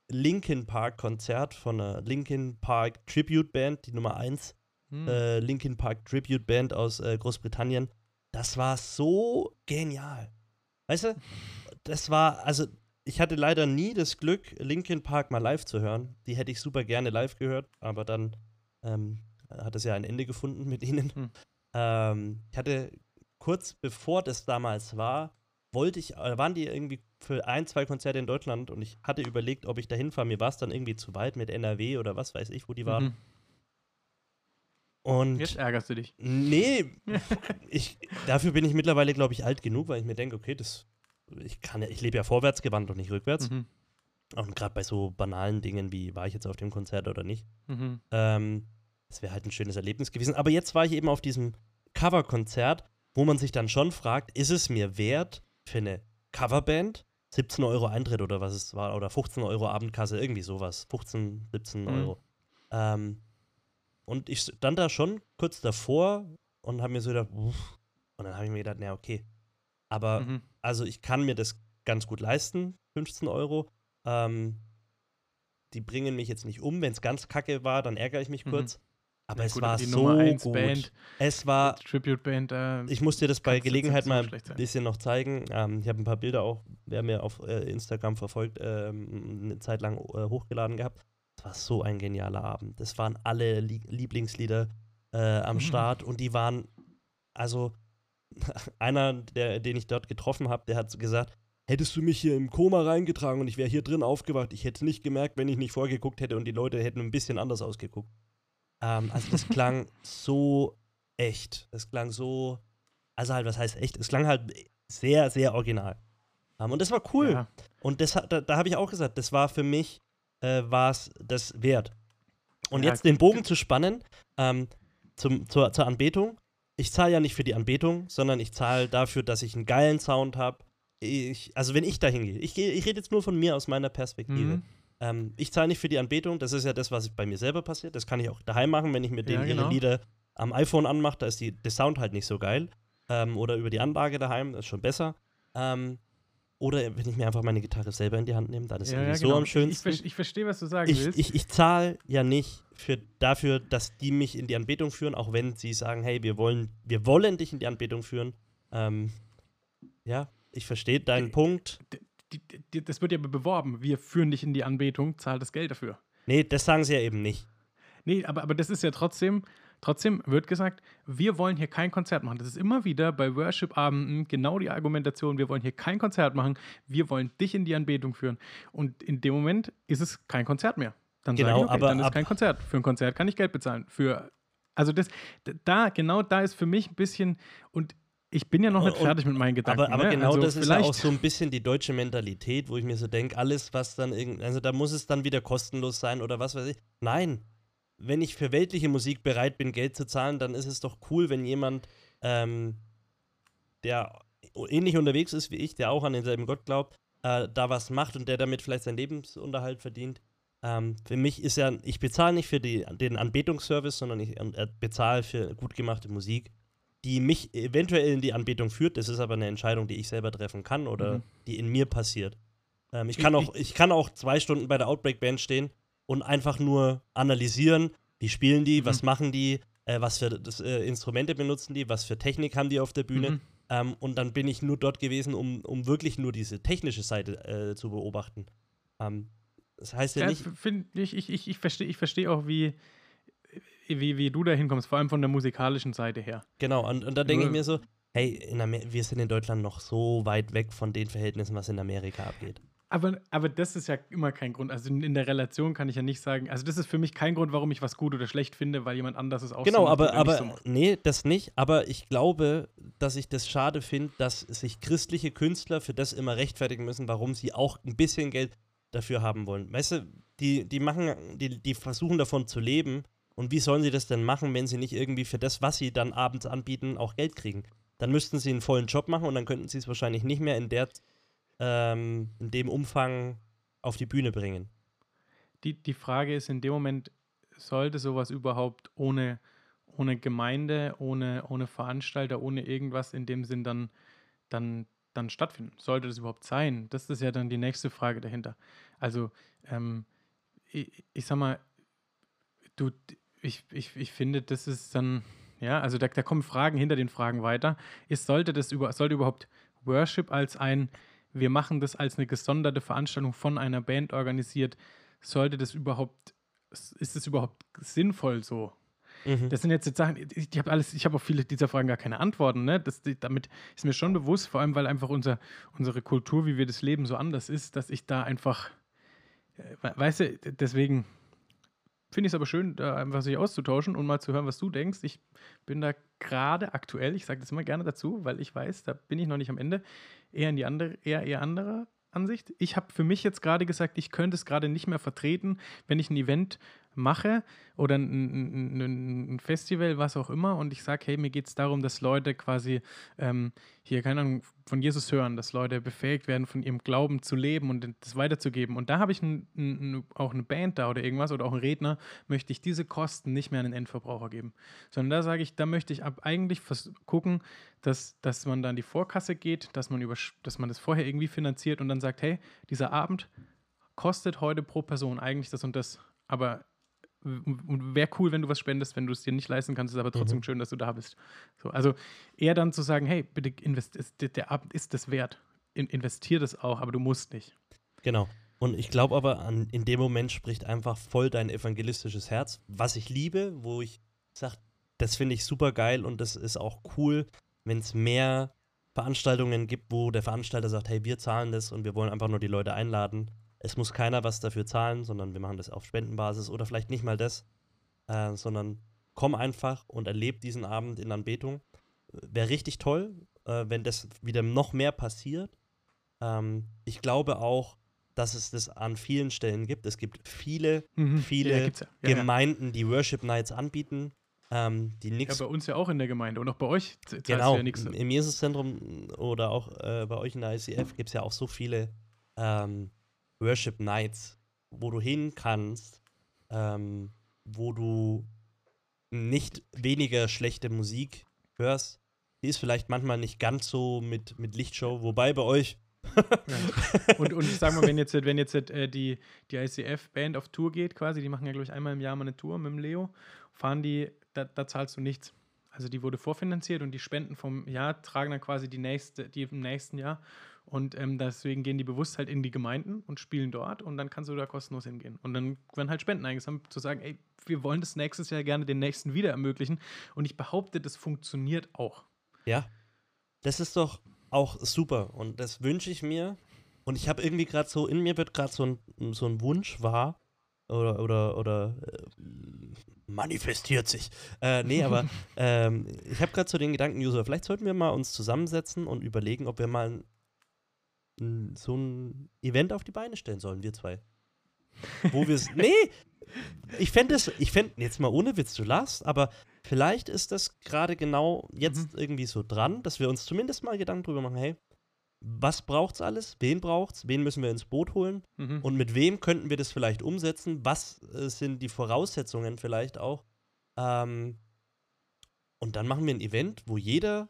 Linkin Park Konzert von der Linkin Park Tribute Band, die Nummer 1 Mhm. äh, Linkin Park Tribute Band aus äh, Großbritannien. Das war so genial. Weißt du, das war, also ich hatte leider nie das Glück, Linkin Park mal live zu hören. Die hätte ich super gerne live gehört, aber dann ähm, hat es ja ein Ende gefunden mit ihnen. Hm. Ähm, ich hatte kurz bevor das damals war, wollte ich, äh, waren die irgendwie für ein, zwei Konzerte in Deutschland und ich hatte überlegt, ob ich da hinfahre. Mir war es dann irgendwie zu weit mit NRW oder was weiß ich, wo die waren. Mhm. Und Jetzt ärgerst du dich. Nee, ich, dafür bin ich mittlerweile, glaube ich, alt genug, weil ich mir denke, okay, das, ich kann ja, ich lebe ja vorwärts gewandt und nicht rückwärts. Mhm. Und gerade bei so banalen Dingen wie, war ich jetzt auf dem Konzert oder nicht, Mhm. ähm, das wäre halt ein schönes Erlebnis gewesen. Aber jetzt war ich eben auf diesem Coverkonzert, wo man sich dann schon fragt, ist es mir wert für eine Coverband 17 Euro Eintritt oder was es war, oder 15 Euro Abendkasse, irgendwie sowas, 15, 17 Mhm. Euro. Ähm, und ich stand da schon kurz davor und habe mir so gedacht, uff. und dann habe ich mir gedacht, na okay, aber Mhm. also ich kann mir das ganz gut leisten, 15 Euro. Ähm, die bringen mich jetzt nicht um. Wenn es ganz kacke war, dann ärgere ich mich Mhm. kurz. Aber es gut, war so eins gut. Band, Es war, Tribute Band, äh, ich muss dir das bei Gelegenheit so mal ein bisschen noch zeigen. Ähm, ich habe ein paar Bilder auch, wer mir auf äh, Instagram verfolgt, ähm, eine Zeit lang äh, hochgeladen gehabt. Es war so ein genialer Abend. Das waren alle Lie Lieblingslieder äh, am Mhm. Start und die waren, also einer, der, den ich dort getroffen habe, der hat so gesagt, hättest du mich hier im Koma reingetragen und ich wäre hier drin aufgewacht, ich hätte es nicht gemerkt, wenn ich nicht vorgeguckt hätte und die Leute hätten ein bisschen anders ausgeguckt. Ähm, also das klang so echt. Das klang so, also halt, was heißt echt? Es klang halt sehr, sehr original. Ähm, und das war cool. Ja. Und das, da, da habe ich auch gesagt, das war für mich, äh, war es das wert. Und Ja, jetzt den Bogen zu spannen ähm, zum, zur, zur Anbetung. Ich zahle ja nicht für die Anbetung, sondern ich zahle dafür, dass ich einen geilen Sound habe. Ich, also wenn ich da hingehe, ich, ich rede jetzt nur von mir aus meiner Perspektive. Mhm. Ähm, ich zahle nicht für die Anbetung, das ist ja das, was bei mir selber passiert. Das kann ich auch daheim machen, wenn ich mir Ja, den genau. ihre Lieder am iPhone anmache, da ist die, der Sound halt nicht so geil. ähm, oder über die Anlage daheim, das ist schon besser. Ähm, oder wenn ich mir einfach meine Gitarre selber in die Hand nehme, dann ist Ja, ja, so genau. am schönsten. Ich, ich, ich verstehe, was du sagen ich, willst. ich, ich zahle ja nicht für, dafür, dass die mich in die Anbetung führen, auch wenn sie sagen, hey, wir wollen, wir wollen dich in die Anbetung führen. Ähm, ja, ich verstehe deinen Die- Punkt. Die, die, das wird ja beworben. Wir führen dich in die Anbetung, zahl das Geld dafür. Nee, das sagen sie ja eben nicht. Nee, aber, aber das ist ja trotzdem, trotzdem wird gesagt, wir wollen hier kein Konzert machen. Das ist immer wieder bei Worship-Abenden genau die Argumentation, wir wollen hier kein Konzert machen, wir wollen dich in die Anbetung führen. Und in dem Moment ist es kein Konzert mehr. Dann Genau, ich, okay, aber dann ist kein Konzert. Für ein Konzert kann ich Geld bezahlen. Für, also das, da, genau da ist für mich ein bisschen, und ich bin ja noch nicht Und- fertig mit meinen Gedanken. Aber, aber ne? genau also das ist ja auch so ein bisschen die deutsche Mentalität, wo ich mir so denke, alles, was dann irgend, also da muss es dann wieder kostenlos sein oder was weiß ich. Nein, wenn ich für weltliche Musik bereit bin, Geld zu zahlen, dann ist es doch cool, wenn jemand, ähm, der ähnlich unterwegs ist wie ich, der auch an denselben Gott glaubt, äh, da was macht und der damit vielleicht seinen Lebensunterhalt verdient. Ähm, für mich ist ja, ich bezahle nicht für die, den Anbetungsservice, sondern ich äh, bezahle für gut gemachte Musik die mich eventuell in die Anbetung führt. Das ist aber eine Entscheidung, die ich selber treffen kann oder Mhm. die in mir passiert. Ähm, ich, kann auch, ich kann auch zwei Stunden bei der Outbreak Band stehen und einfach nur analysieren, wie spielen die, Mhm. was machen die, äh, was für das, äh, Instrumente benutzen die, was für Technik haben die auf der Bühne. Mhm. Ähm, und dann bin ich nur dort gewesen, um, um wirklich nur diese technische Seite äh, zu beobachten. Ähm, das heißt ja, Ja, nicht. ich, ich, ich verstehe ich versteh auch, wie, wie, wie du da hinkommst, vor allem von der musikalischen Seite her. Genau, und, und da denke ich mir so, hey, in Amer wir sind in Deutschland noch so weit weg von den Verhältnissen, was in Amerika abgeht. Aber, aber das ist ja immer kein Grund. Also in, in der Relation kann ich ja nicht sagen, also das ist für mich kein Grund, warum ich was gut oder schlecht finde, weil jemand anders es auch Genau, so macht aber, aber so macht. nee, das nicht. Aber ich glaube, dass ich das schade finde, dass sich christliche Künstler für das immer rechtfertigen müssen, warum sie auch ein bisschen Geld dafür haben wollen. Weißt du, die, die machen, die, die versuchen davon zu leben. Und wie sollen sie das denn machen, wenn sie nicht irgendwie für das, was sie dann abends anbieten, auch Geld kriegen? Dann müssten sie einen vollen Job machen und dann könnten sie es wahrscheinlich nicht mehr in der ähm, in dem Umfang auf die Bühne bringen. Die, die Frage ist in dem Moment, sollte sowas überhaupt ohne, ohne Gemeinde, ohne, ohne Veranstalter, ohne irgendwas in dem Sinn dann, dann, dann stattfinden? Sollte das überhaupt sein? Das ist ja dann die nächste Frage dahinter. Also, ähm, ich, ich sag mal, du, ich, ich, ich finde, das ist dann, ja, also da, da kommen Fragen hinter den Fragen weiter. Ist, sollte das über, sollte überhaupt Worship als ein, wir machen das als eine gesonderte Veranstaltung von einer Band organisiert, sollte das überhaupt, ist das überhaupt sinnvoll so? Mhm. Das sind jetzt, jetzt Sachen, ich, ich habe alles, ich habe auf viele dieser Fragen gar keine Antworten, ne? Das, damit ist mir schon bewusst, vor allem weil einfach unser, unsere Kultur, wie wir das Leben so anders ist, dass ich da einfach, äh, we- weißt du, deswegen finde ich es aber schön, da einfach sich auszutauschen und mal zu hören, was du denkst. Ich bin da gerade aktuell, ich sage das immer gerne dazu, weil ich weiß, da bin ich noch nicht am Ende, eher in die andere, eher eher anderer Ansicht. Ich habe für mich jetzt gerade gesagt, ich könnte es gerade nicht mehr vertreten, wenn ich ein Event mache oder ein, ein, ein, Festival, was auch immer, und ich sage, hey, mir geht es darum, dass Leute quasi ähm, hier, keine Ahnung, von Jesus hören, dass Leute befähigt werden, von ihrem Glauben zu leben und das weiterzugeben. Und da habe ich ein, ein, auch eine Band da oder irgendwas oder auch einen Redner, möchte ich diese Kosten nicht mehr an den Endverbraucher geben. Sondern da sage ich, da möchte ich ab eigentlich gucken, dass, dass man da in die Vorkasse geht, dass man, über, dass man das vorher irgendwie finanziert und dann sagt, hey, dieser Abend kostet heute pro Person eigentlich das und das. Aber wäre cool, wenn du was spendest, wenn du es dir nicht leisten kannst, ist aber trotzdem Mhm. schön, dass du da bist. So, also eher dann zu sagen, hey, bitte invest ist, der- der Abend ist das wert. In, investier das auch, aber du musst nicht. Genau. Und ich glaube aber, an, in dem Moment spricht einfach voll dein evangelistisches Herz, was ich liebe, wo ich sage, das finde ich super geil und das ist auch cool, wenn es mehr Veranstaltungen gibt, wo der Veranstalter sagt, hey, wir zahlen das und wir wollen einfach nur die Leute einladen. Es muss keiner was dafür zahlen, sondern wir machen das auf Spendenbasis oder vielleicht nicht mal das, äh, sondern komm einfach und erleb diesen Abend in Anbetung. Wäre richtig toll, äh, wenn das wieder noch mehr passiert. Ähm, ich glaube auch, dass es das an vielen Stellen gibt. Es gibt viele Viele ja, ja. Ja, ja. Gemeinden, die Worship Nights anbieten, ähm, die ja, nichts. bei uns ja auch in der Gemeinde und auch bei euch genau, ja nichts. im Jesuszentrum oder auch äh, bei euch in der ICF gibt es ja auch so viele ähm, Worship Nights, wo du hin kannst, ähm, wo du nicht weniger schlechte Musik hörst, die ist vielleicht manchmal nicht ganz so mit, mit Lichtshow, wobei bei euch. ja. und, und ich sag mal, wenn jetzt, wenn jetzt äh, die, die ICF-Band auf Tour geht, quasi, die machen ja, glaube ich, einmal im Jahr mal eine Tour mit dem Leo, fahren die, da, da zahlst du nichts. Also die wurde vorfinanziert und die Spenden vom Jahr tragen dann quasi die nächste, die im nächsten Jahr. Und ähm, deswegen gehen die bewusst halt in die Gemeinden und spielen dort und dann kannst du da kostenlos hingehen. Und dann werden halt Spenden eingesammelt, zu sagen, ey, wir wollen das nächstes Jahr gerne den nächsten wieder ermöglichen. Und ich behaupte, das funktioniert auch. Ja. Das ist doch auch super. Und das wünsche ich mir. Und ich habe irgendwie gerade so, in mir wird gerade so ein, so ein Wunsch wahr. Oder, oder, oder äh, manifestiert sich. Äh, nee, aber ähm, ich habe gerade so den Gedanken, User, vielleicht sollten wir mal uns zusammensetzen und überlegen, ob wir mal so ein Event auf die Beine stellen sollen, wir zwei. Wo wir es. nee! Ich fände es, ich fände, jetzt mal ohne Witz, du lachst, aber vielleicht ist das gerade genau jetzt mhm. irgendwie so dran, dass wir uns zumindest mal Gedanken drüber machen, hey, was braucht's alles? Wen braucht's? Wen müssen wir ins Boot holen? Mhm. Und mit wem könnten wir das vielleicht umsetzen? Was äh, sind die Voraussetzungen vielleicht auch? Ähm, und dann machen wir ein Event, wo jeder,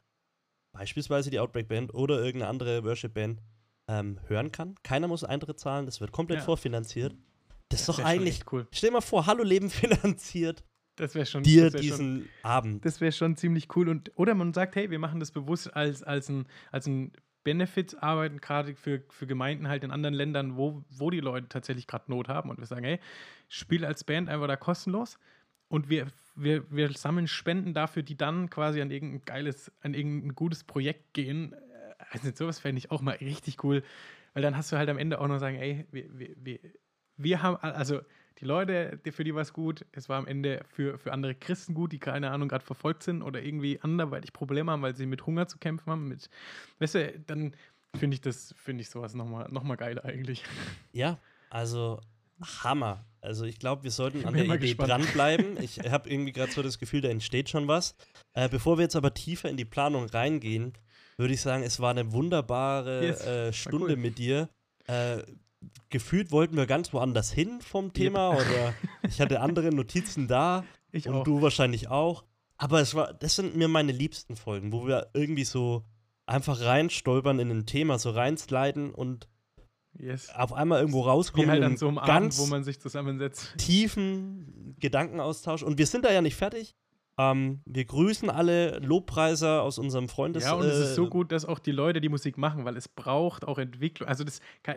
beispielsweise die Outbreak Band oder irgendeine andere Worship Band, ähm, hören kann. Keiner muss Eintritt zahlen, das wird komplett ja. vorfinanziert. Das ist doch eigentlich cool. Stell dir mal vor, Hallo Leben finanziert. Das wäre schon dir wär diesen schon, Abend. Das wäre schon ziemlich cool. Und, oder man sagt, hey, wir machen das bewusst als, als ein, als ein Benefit arbeiten, gerade für, für Gemeinden halt in anderen Ländern, wo, wo die Leute tatsächlich gerade Not haben. Und wir sagen, hey, spiel als Band einfach da kostenlos und wir, wir, wir sammeln Spenden dafür, die dann quasi an irgendein geiles, an irgendein gutes Projekt gehen, also sowas fände ich auch mal richtig cool, weil dann hast du halt am Ende auch noch sagen, ey, wir, wir, wir, wir haben, also die Leute, für die war es gut, es war am Ende für, für andere Christen gut, die keine Ahnung gerade verfolgt sind oder irgendwie anderweitig Probleme haben, weil sie mit Hunger zu kämpfen haben, mit, weißt du, dann finde ich das, finde ich sowas nochmal noch mal geil eigentlich. Ja, also Hammer. Also ich glaube, wir sollten an der Idee gespannt. dranbleiben. Ich habe irgendwie gerade so das Gefühl, da entsteht schon was. Äh, bevor wir jetzt aber tiefer in die Planung reingehen, würde ich sagen, es war eine wunderbare yes, äh, Stunde cool. mit dir. Äh, gefühlt wollten wir ganz woanders hin vom Thema yep. oder ich hatte andere Notizen da ich und auch. du wahrscheinlich auch. Aber es war, das sind mir meine liebsten Folgen, wo wir irgendwie so einfach reinstolpern in ein Thema, so reinsliden und yes. auf einmal irgendwo rauskommen. Wie halt an so einem ganz Abend, wo man sich zusammensetzt. Tiefen Gedankenaustausch. Und wir sind da ja nicht fertig. Ähm, wir grüßen alle Lobpreiser aus unserem Freundes. Ja, und es ist so äh, gut, dass auch die Leute die Musik machen, weil es braucht auch Entwicklung. Also das kann,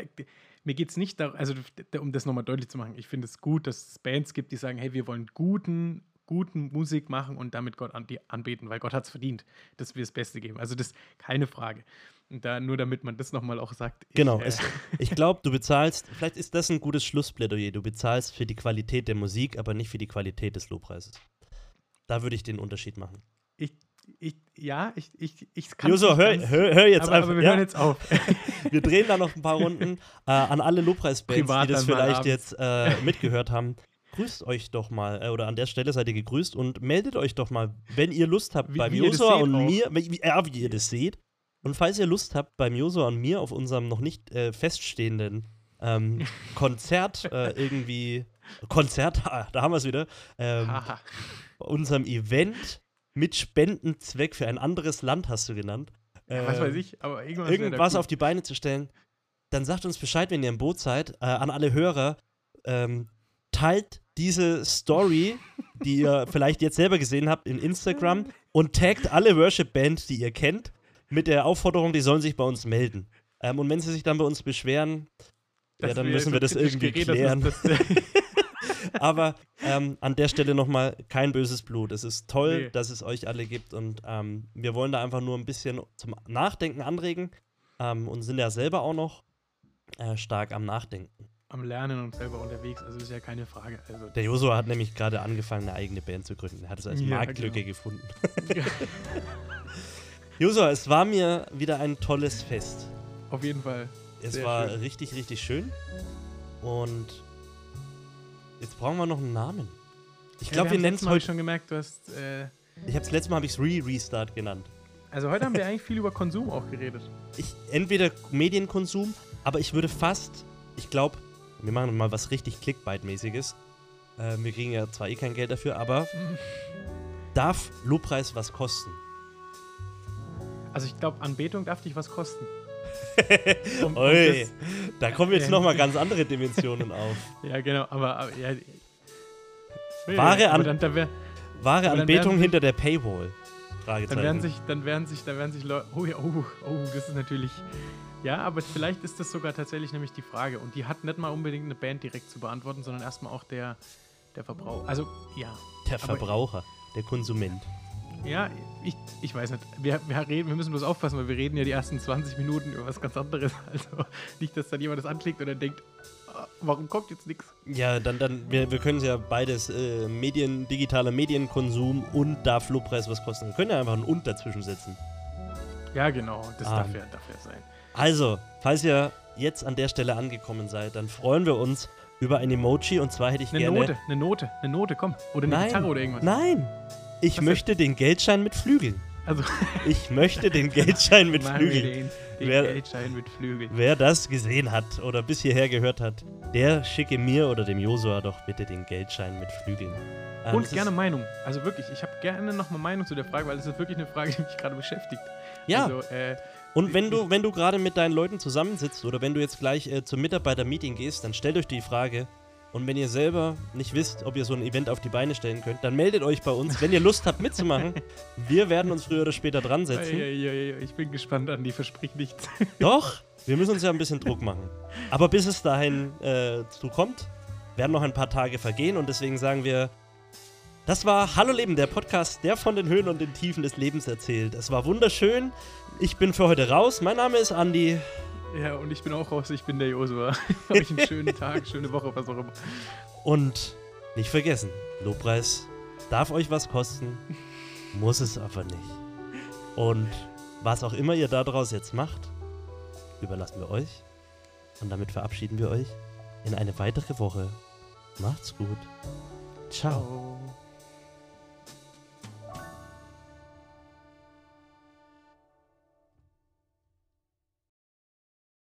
mir geht es nicht darum, also um das nochmal deutlich zu machen, ich finde es gut, dass es Bands gibt, die sagen, hey, wir wollen guten, guten Musik machen und damit Gott an, anbeten, weil Gott hat es verdient, dass wir das Beste geben. Also das keine Frage. Und da nur damit man das nochmal auch sagt. Genau. Ich, äh, ich glaube, du bezahlst, vielleicht ist das ein gutes Schlussplädoyer. Du bezahlst für die Qualität der Musik, aber nicht für die Qualität des Lobpreises. Da würde ich den Unterschied machen. Ich, ich, ja, ich, ich, ich kann Joso, hör, hör, hör, jetzt aber, einfach. Aber wir ja? hören jetzt auf. wir drehen da noch ein paar Runden. Äh, an alle Lobpreisbands, die das vielleicht jetzt äh, mitgehört haben. Grüßt euch doch mal, äh, oder an der Stelle seid ihr gegrüßt und meldet euch doch mal, wenn ihr Lust habt, wie, beim Josua und auch. mir, wie, ja, wie ihr das seht. Und falls ihr Lust habt, beim Josua und mir auf unserem noch nicht äh, feststehenden ähm, Konzert äh, irgendwie, Konzert, da haben wir es wieder, ähm, unserem Event mit Spendenzweck für ein anderes Land, hast du genannt. Ja, was weiß ich, aber irgendwas, irgendwas auf die Beine zu stellen, dann sagt uns Bescheid, wenn ihr im Boot seid. Äh, an alle Hörer, ähm, teilt diese Story, die ihr vielleicht jetzt selber gesehen habt, in Instagram und taggt alle Worship-Bands, die ihr kennt, mit der Aufforderung, die sollen sich bei uns melden. Ähm, und wenn sie sich dann bei uns beschweren, ja, dann müssen wir das irgendwie klären. Das, das, Aber ähm, an der Stelle nochmal kein böses Blut. Es ist toll, nee. dass es euch alle gibt und ähm, wir wollen da einfach nur ein bisschen zum Nachdenken anregen ähm, und sind ja selber auch noch äh, stark am Nachdenken. Am Lernen und selber unterwegs, also ist ja keine Frage. Also der Josua hat nämlich gerade angefangen, eine eigene Band zu gründen. Er hat es als ja, Marktlücke genau. gefunden. Josua, es war mir wieder ein tolles Fest. Auf jeden Fall. Es Sehr war schön. richtig, richtig schön. Und Jetzt brauchen wir noch einen Namen. Ich glaube, ja, wir, wir nennen es heute. schon gemerkt, du hast. Äh ich habe das letzte Mal habe ich es Re-Restart genannt. Also heute haben wir eigentlich viel über Konsum auch geredet. Ich entweder Medienkonsum, aber ich würde fast, ich glaube, wir machen mal was richtig Clickbait-mäßiges. Äh, wir kriegen ja zwar eh kein Geld dafür, aber darf Lobpreis was kosten? Also ich glaube, Anbetung darf dich was kosten. Um, um Ui, da kommen jetzt nochmal ganz andere Dimensionen auf. Ja, genau, aber, aber ja, Wahre, An dann, dann wär, wahre Anbetung hinter der Paywall. Dann werden sich, dann werden sich, dann werden sich Leute. Oh ja, oh, oh, das ist natürlich. Ja, aber vielleicht ist das sogar tatsächlich nämlich die Frage. Und die hat nicht mal unbedingt eine Band direkt zu beantworten, sondern erstmal auch der, der Verbraucher. Also, ja. Der Verbraucher, der Konsument. Ja, ich, ich weiß nicht. Wir, wir, reden, wir müssen bloß aufpassen, weil wir reden ja die ersten 20 Minuten über was ganz anderes. Also nicht, dass dann jemand das anklickt und dann denkt, ah, warum kommt jetzt nichts? Ja, dann, dann wir, wir können ja beides, äh, Medien, digitaler Medienkonsum und darf Lobpreis was kosten. Wir können ja einfach ein Und dazwischen setzen. Ja, genau, das ah. darf, ja, darf ja sein. Also, falls ihr jetzt an der Stelle angekommen seid, dann freuen wir uns über ein Emoji und zwar hätte ich eine gerne... Eine Note, eine Note, eine Note, komm. Oder eine nein, Gitarre oder irgendwas. Nein, ich Was möchte den Geldschein mit Flügeln. Also ich möchte den Geldschein mit Flügeln. Den, wer, Geldschein mit Flügeln. Wer das gesehen hat oder bis hierher gehört hat, der schicke mir oder dem Josua doch bitte den Geldschein mit Flügeln. Ähm, Und gerne Meinung. Also wirklich, ich habe gerne nochmal Meinung zu der Frage, weil es ist wirklich eine Frage, die mich gerade beschäftigt. Ja. Also, äh, und wenn du, wenn du gerade mit deinen Leuten zusammensitzt oder wenn du jetzt gleich äh, zum Mitarbeiter-Meeting gehst, dann stellt euch die Frage, und wenn ihr selber nicht wisst, ob ihr so ein Event auf die Beine stellen könnt, dann meldet euch bei uns. Wenn ihr Lust habt mitzumachen, wir werden uns früher oder später dran setzen. Ich bin gespannt, Andi, versprich nichts. Doch, wir müssen uns ja ein bisschen Druck machen. Aber bis es dahin äh, zu kommt, werden noch ein paar Tage vergehen und deswegen sagen wir, das war Hallo Leben, der Podcast, der von den Höhen und den Tiefen des Lebens erzählt. Es war wunderschön. Ich bin für heute raus. Mein Name ist Andi. Ja, und ich bin auch raus, ich bin der Josua. Ich einen schönen Tag, schöne Woche, was auch immer. Und nicht vergessen, Lobpreis darf euch was kosten, muss es aber nicht. Und was auch immer ihr daraus jetzt macht, überlassen wir euch. Und damit verabschieden wir euch in eine weitere Woche. Macht's gut. Ciao. Ciao.